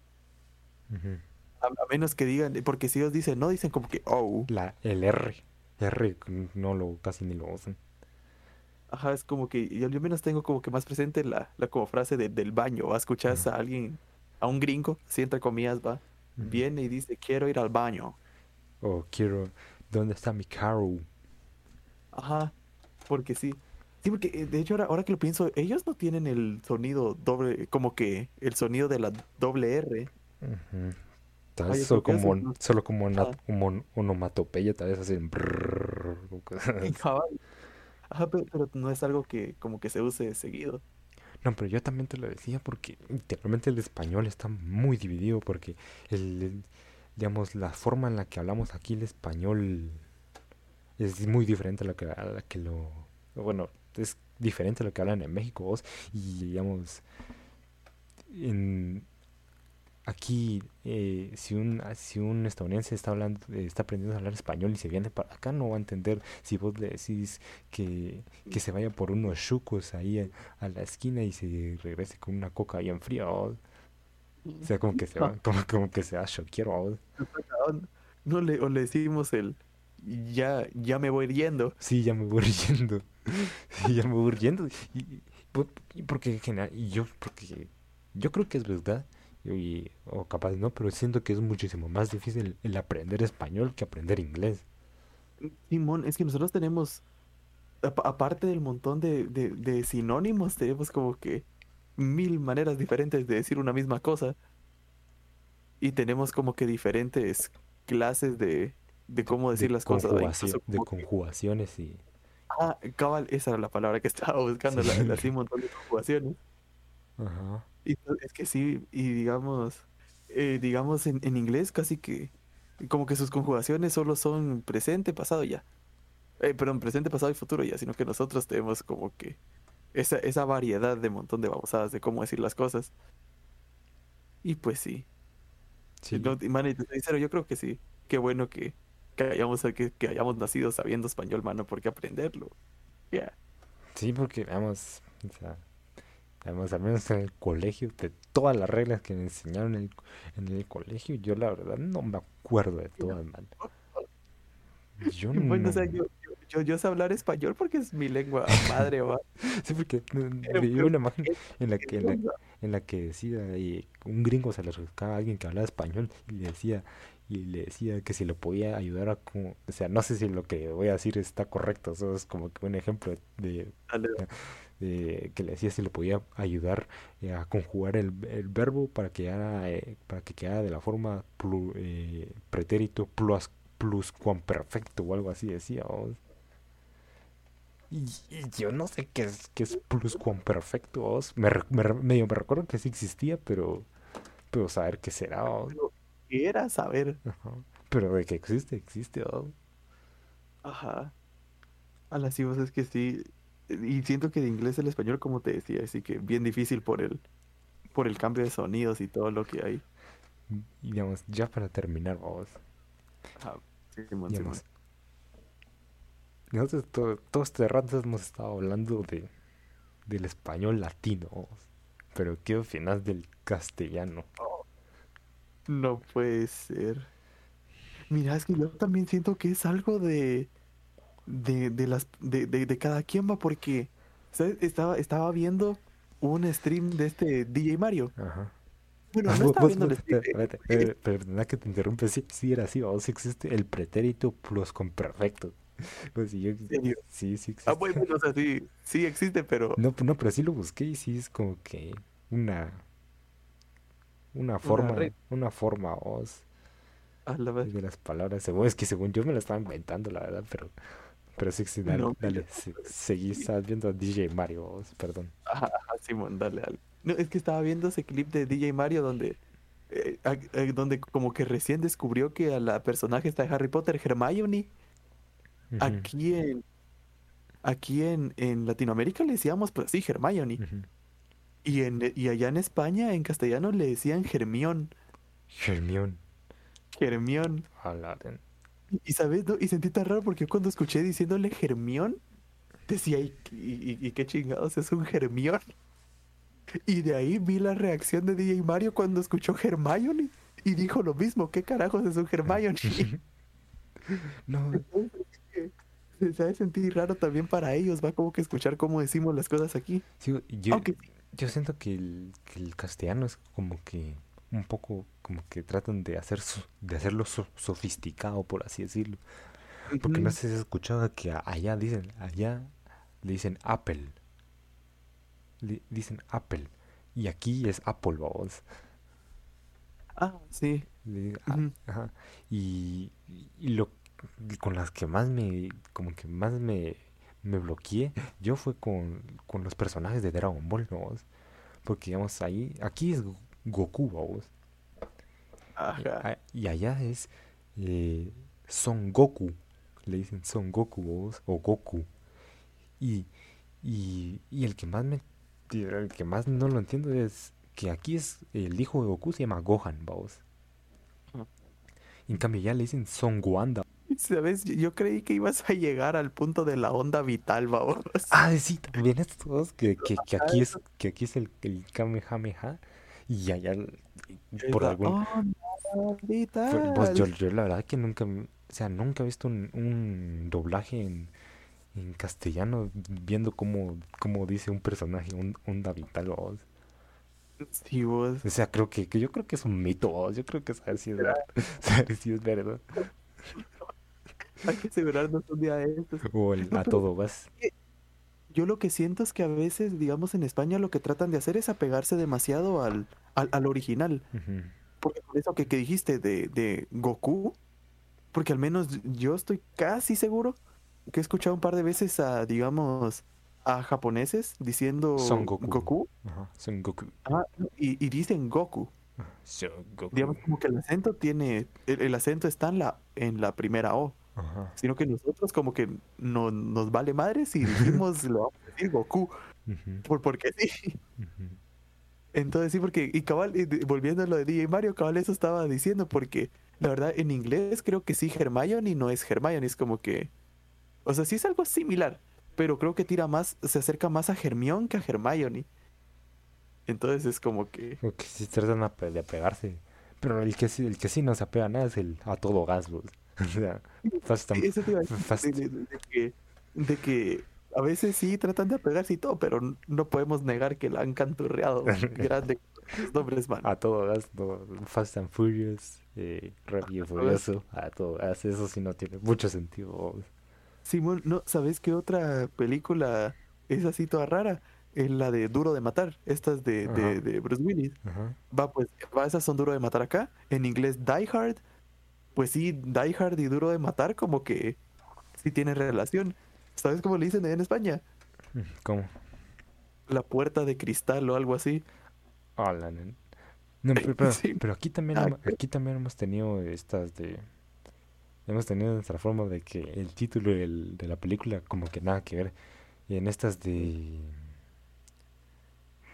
A, a menos que digan, porque si ellos dicen no, dicen como que O. La, el R, R no lo casi ni lo usan. Ajá, es como que yo, menos tengo como que más presente la, la como frase de- del baño. ¿va? Escuchas a alguien, a un gringo, así entre comillas, va, viene y dice quiero ir al baño. O quiero, ¿dónde está mi carro? Ajá, porque sí. Sí, porque eh, de hecho ahora, ahora que lo pienso, ellos no tienen el sonido doble, como que el sonido de la doble R. Tal vez solo como, más- solo como una, Ah. un onomatopeya, tal vez así. Cabal. Ajá, pero, pero no es algo que como que se use seguido. No, pero yo también te lo decía porque literalmente el español está muy dividido porque el, el- digamos, la forma en la que hablamos aquí el español es muy diferente a la que, a la que lo, bueno, es diferente a lo que hablan en México vos y digamos, en, aquí eh, si un si un estadounidense está hablando eh, está aprendiendo a hablar español y se viene para acá no va a entender si vos le decís que, que se vaya por unos chucos ahí a, a la esquina y se regrese con una coca bien fría ¿va? o sea como que se va como, como que se va ¿va? No le, o le decimos el ya, ya me voy yendo. sí ya me voy riendo sí ya me voy riendo y, y por- y porque en general y yo porque yo creo que es verdad y, o capaz no pero siento que es muchísimo más difícil el aprender español que aprender inglés Simón, es que nosotros tenemos, apa- aparte del montón de, de, de sinónimos, tenemos como que mil maneras diferentes de decir una misma cosa. Y tenemos como que diferentes clases de, de cómo decir de las cosas. de conjugaciones y ah, cabal, esa era la palabra que estaba buscando, Sí. la, así un montón de conjugaciones. ajá Y es que sí, y digamos, eh, digamos en, en inglés casi que como que sus conjugaciones solo son presente, pasado y ya. Eh, perdón, presente, pasado y futuro ya, sino que nosotros tenemos como que esa, esa variedad de montón de babosadas de cómo decir las cosas. Y pues sí. Sí. No, sincero, yo creo que sí. Qué bueno que, que hayamos, que, que hayamos nacido sabiendo español, mano, porque aprenderlo. Ya. Sí, porque, vamos, o sea, vamos, al menos en el colegio, de todas las reglas que me enseñaron en el, en el colegio, yo la verdad no me acuerdo de todas, man. Yo no. Bueno, o sea, yo, yo, yo, yo sé hablar español porque es mi lengua madre, va. Sí, porque pero una imagen ¿qué- en la que, en la, en la que decía, y un gringo se le acercaba a alguien que hablaba español y le decía, y le decía que si lo podía ayudar a, como, o sea, no sé si lo que voy a decir está correcto, eso es como que un ejemplo de, que le decía si lo podía ayudar eh, a conjugar el, el verbo para que quedara, eh, para que quedara de la forma plu- eh, pretérito plus pluscuamperfecto o algo así decía. Y, y yo no sé qué es, qué es pluscuamperfecto. vamos. Me, re- me medio me recuerdo que sí existía, pero, pero saber qué será. vamos. Pero ¿qué era saber? Ajá. Pero de que existe, existe. vamos. Ajá. A las vos es que sí. Y siento que de inglés al español, como te decía, así que bien difícil por el, por el cambio de sonidos y todo lo que hay. Y digamos, ya para terminar, vamos. Ajá. Simón. digamos, nosotros todo, todo este rato hemos estado hablando de, del español latino, pero ¿qué opinas del castellano? No puede ser. Mira, es que yo también siento que es algo de. de, de las. De, de, de cada quien va, porque. ¿sabes? Estaba, estaba viendo un stream de este DJ Mario. Ajá. Bueno, Ah, no estaba viendo el stream. espérate, eh, perdona que te interrumpa, sí, sí era así, vamos, sí existe el pretérito pluscuamperfecto. Pues sí, yo- sí, sí Ah, existe. bueno, o sea, sí, sí existe, pero. No, no, pero sí lo busqué y sí es como que una una forma, una forma. A la vez. de las palabras. Según, es que según yo me lo estaba inventando, la verdad, pero, pero sí, sí, dale, No, dale, se- seguí, estabas viendo a DJ Mario, vos, perdón. Ajá, Simón, dale, dale. No, es que estaba viendo ese clip de DJ Mario donde. eh, eh, donde como que recién descubrió que a la personaje está de Harry Potter, Hermione. Aquí en. Aquí en, en Latinoamérica le decíamos, pues sí, Hermione. ujú. Y, en, y allá en España, en castellano, le decían Germión. Germión. den- Y, sabes, ¿no? Y sentí tan raro porque yo cuando escuché diciéndole Germión, decía, ¿y, y- y qué chingados es un Germión? Y de ahí vi la reacción de DJ Mario cuando escuchó Hermione y dijo lo mismo, ¿qué carajos es un Hermione? No, Se sabe sentir raro también para ellos, va como que escuchar cómo decimos las cosas aquí. sí, yo, Aunque yo siento que el, que el castellano es como que un poco como que tratan de hacer de hacerlo so- sofisticado, por así decirlo. Porque no sé si has escuchado que allá dicen, allá le dicen Apple. Le dicen Apple. Y aquí es Apple, vamos. Ah, sí. Le- ajá. Y, y lo con las que más me como que más me, me bloqueé. Yo fue con, con los personajes de Dragon Ball vamos porque digamos ahí aquí es Go- Goku vamos. Y, Ajá. a- y allá es eh, Son Goku. Le dicen Son Goku vamos, o Goku. Y, y, y el que más me el que más no lo entiendo es que aquí es el hijo de Goku se llama Gohan vamos. En cambio ya le dicen Son Wanda ¿Sabes? Yo- creí que ibas a llegar al punto de la onda vital, vamos. Ah, sí, también estos, que, que, que aquí Ah, es, que aquí es el, el Kamehameha y allá por La algún onda pues vital. yo, yo la verdad que nunca, o sea, nunca he visto un, un doblaje en, en castellano viendo cómo, cómo dice un personaje un, onda vital, vamos. Sí, vos. O sea, creo que, que yo creo que es un mito, vamos. Yo creo que saber si es verdad, saber si es verdad. Hay que asegurarnos un día de estos. O el a todo vas. yo lo que siento es que a veces, digamos, en España lo que tratan de hacer es apegarse demasiado al, al, al original. Porque por eso que, que dijiste de, de Goku, porque al menos yo estoy casi seguro que he escuchado un par de veces a, digamos, a japoneses diciendo Son Goku. Goku, Ajá, Son Goku. ah, y, y dicen Goku. Son Goku. Digamos como que el acento tiene, el, el acento está en la, en la primera O, Ajá. sino que nosotros como que no, nos vale madre si dijimos lo vamos a decir Goku, por, porque sí. Entonces sí, porque, y cabal, y volviendo a lo de DJ Mario, cabal, eso estaba diciendo, porque la verdad en inglés creo que sí, Hermione no es Hermione, es como que, o sea, sí es algo similar, pero creo que tira más, se acerca más a Hermione que a Hermione. Entonces es como que, que si tratan de apegarse. Pero el que, sí, el que sí no se apega a nada es el a todo gas, bro. O sea, Fast and- eso te iba a decir, Fast- de, de- de- de que, de que a veces sí tratan de apegarse y todo, pero no podemos negar que la han canturreado grande los nombres, man. a todo gas, Fast and Furious, eh, Rápido y Furioso, a todo gas. Eso sí no tiene mucho sentido. Simón, ¿no? ¿Sabes qué otra película es así toda rara? Es la de Duro de Matar, estas de, de, de Bruce Willis. Ajá. Va, pues, va, esas son Duro de Matar acá. En inglés, Die Hard. Pues sí, Die Hard y Duro de Matar como que sí tienen relación. ¿Sabes cómo le dicen en España? ¿Cómo? La puerta de cristal o algo así. La nen- No, pero, pero- Sí. pero aquí también, Ah, aquí también hemos tenido estas de... Hemos tenido nuestra forma de que el título del- de la película como que nada que ver. Y en estas de...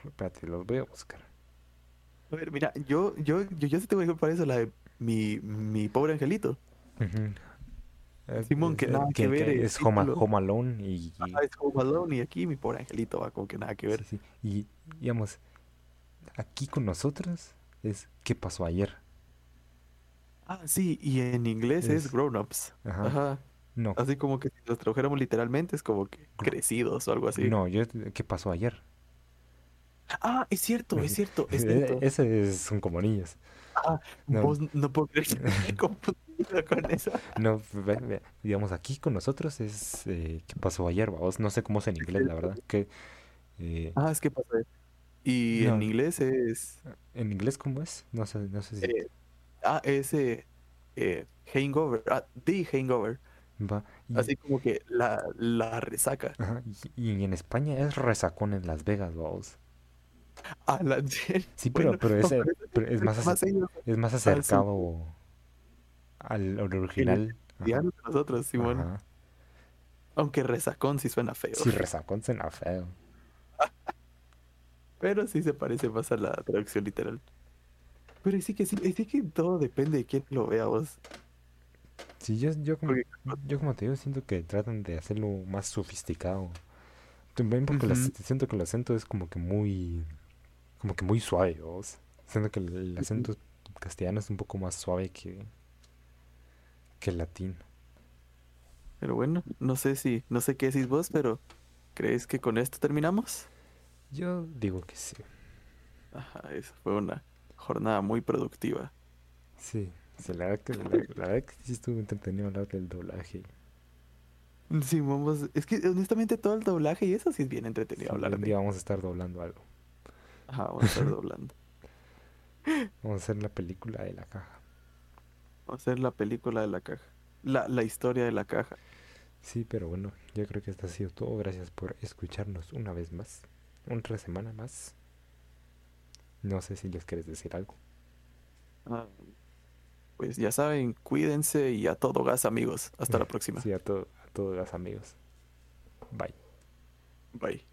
Espérate, los voy a buscar. A ver, mira, yo, yo, yo, yo sí tengo que para eso, la de mi, mi pobre angelito. Eh, Simón, que eh, nada que ver el es Home. Home Alone y... Ah, es Home Alone y aquí mi pobre angelito va como que nada que ver. sí, sí. Y, digamos, aquí con nosotros es ¿Qué pasó ayer? Ah, sí, y en inglés es, Es- Grown Ups. Ajá. Ajá. No, Así como que si los tradujéramos literalmente es como que crecidos o algo así. no, yo... ¿Qué pasó ayer? Ah, es cierto, es cierto, es Eh, cierto. Ese es- son como niños. Ah, no. vos no puedo creer que me confundido con eso. No, digamos, aquí con nosotros es eh, ¿qué pasó ayer? vamos? No sé cómo es en inglés, la verdad. Que eh, Ah, es que pasa. Y No. en inglés es. en inglés cómo es? No sé, no sé si eh, ah. Eh, hangover. Ah, The Hangover. va. Y, Así como que la, la resaca. ajá, y, y en España es resacón en Las Vegas, vamos. Sí, pero, Bueno, pero, no, pero es más, ellos es más acercado al, al original. Nosotros, Simón. ajá. Aunque resacón sí suena feo. Sí, resacón suena feo. Pero sí se parece más a la traducción literal. Pero sí que sí, sí que todo depende de quién lo vea vos. Sí, yo, yo, como, yo como te digo, siento que tratan de hacerlo más sofisticado. También porque Ujú. siento que el acento es como que muy, como que muy suave, ¿vos? Siento que el, acento castellano es un poco más suave que, que el latino. Pero bueno, no sé si, no sé qué decís vos, pero ¿crees que con esto terminamos? Yo digo que sí. Ajá, eso fue una jornada muy productiva. Sí, sí, la verdad que, la, la verdad que sí estuvo entretenido hablar del doblaje. Sí, vamos, es que honestamente todo el doblaje y eso sí es bien Sí, entretenido hablar un de. día vamos a estar doblando algo. Ajá, vamos a estar doblando. Vamos a hacer la película de la caja. Vamos a hacer la película de la caja. La, la historia de la caja. Sí, pero bueno, yo creo que esto ha sido todo. Gracias por escucharnos una vez más. Otra semana más. No sé si les quieres decir algo. Ah, pues ya saben, cuídense y a todo gas, amigos. Hasta la próxima. Sí, a, to- a todos los amigos. Bye. Bye.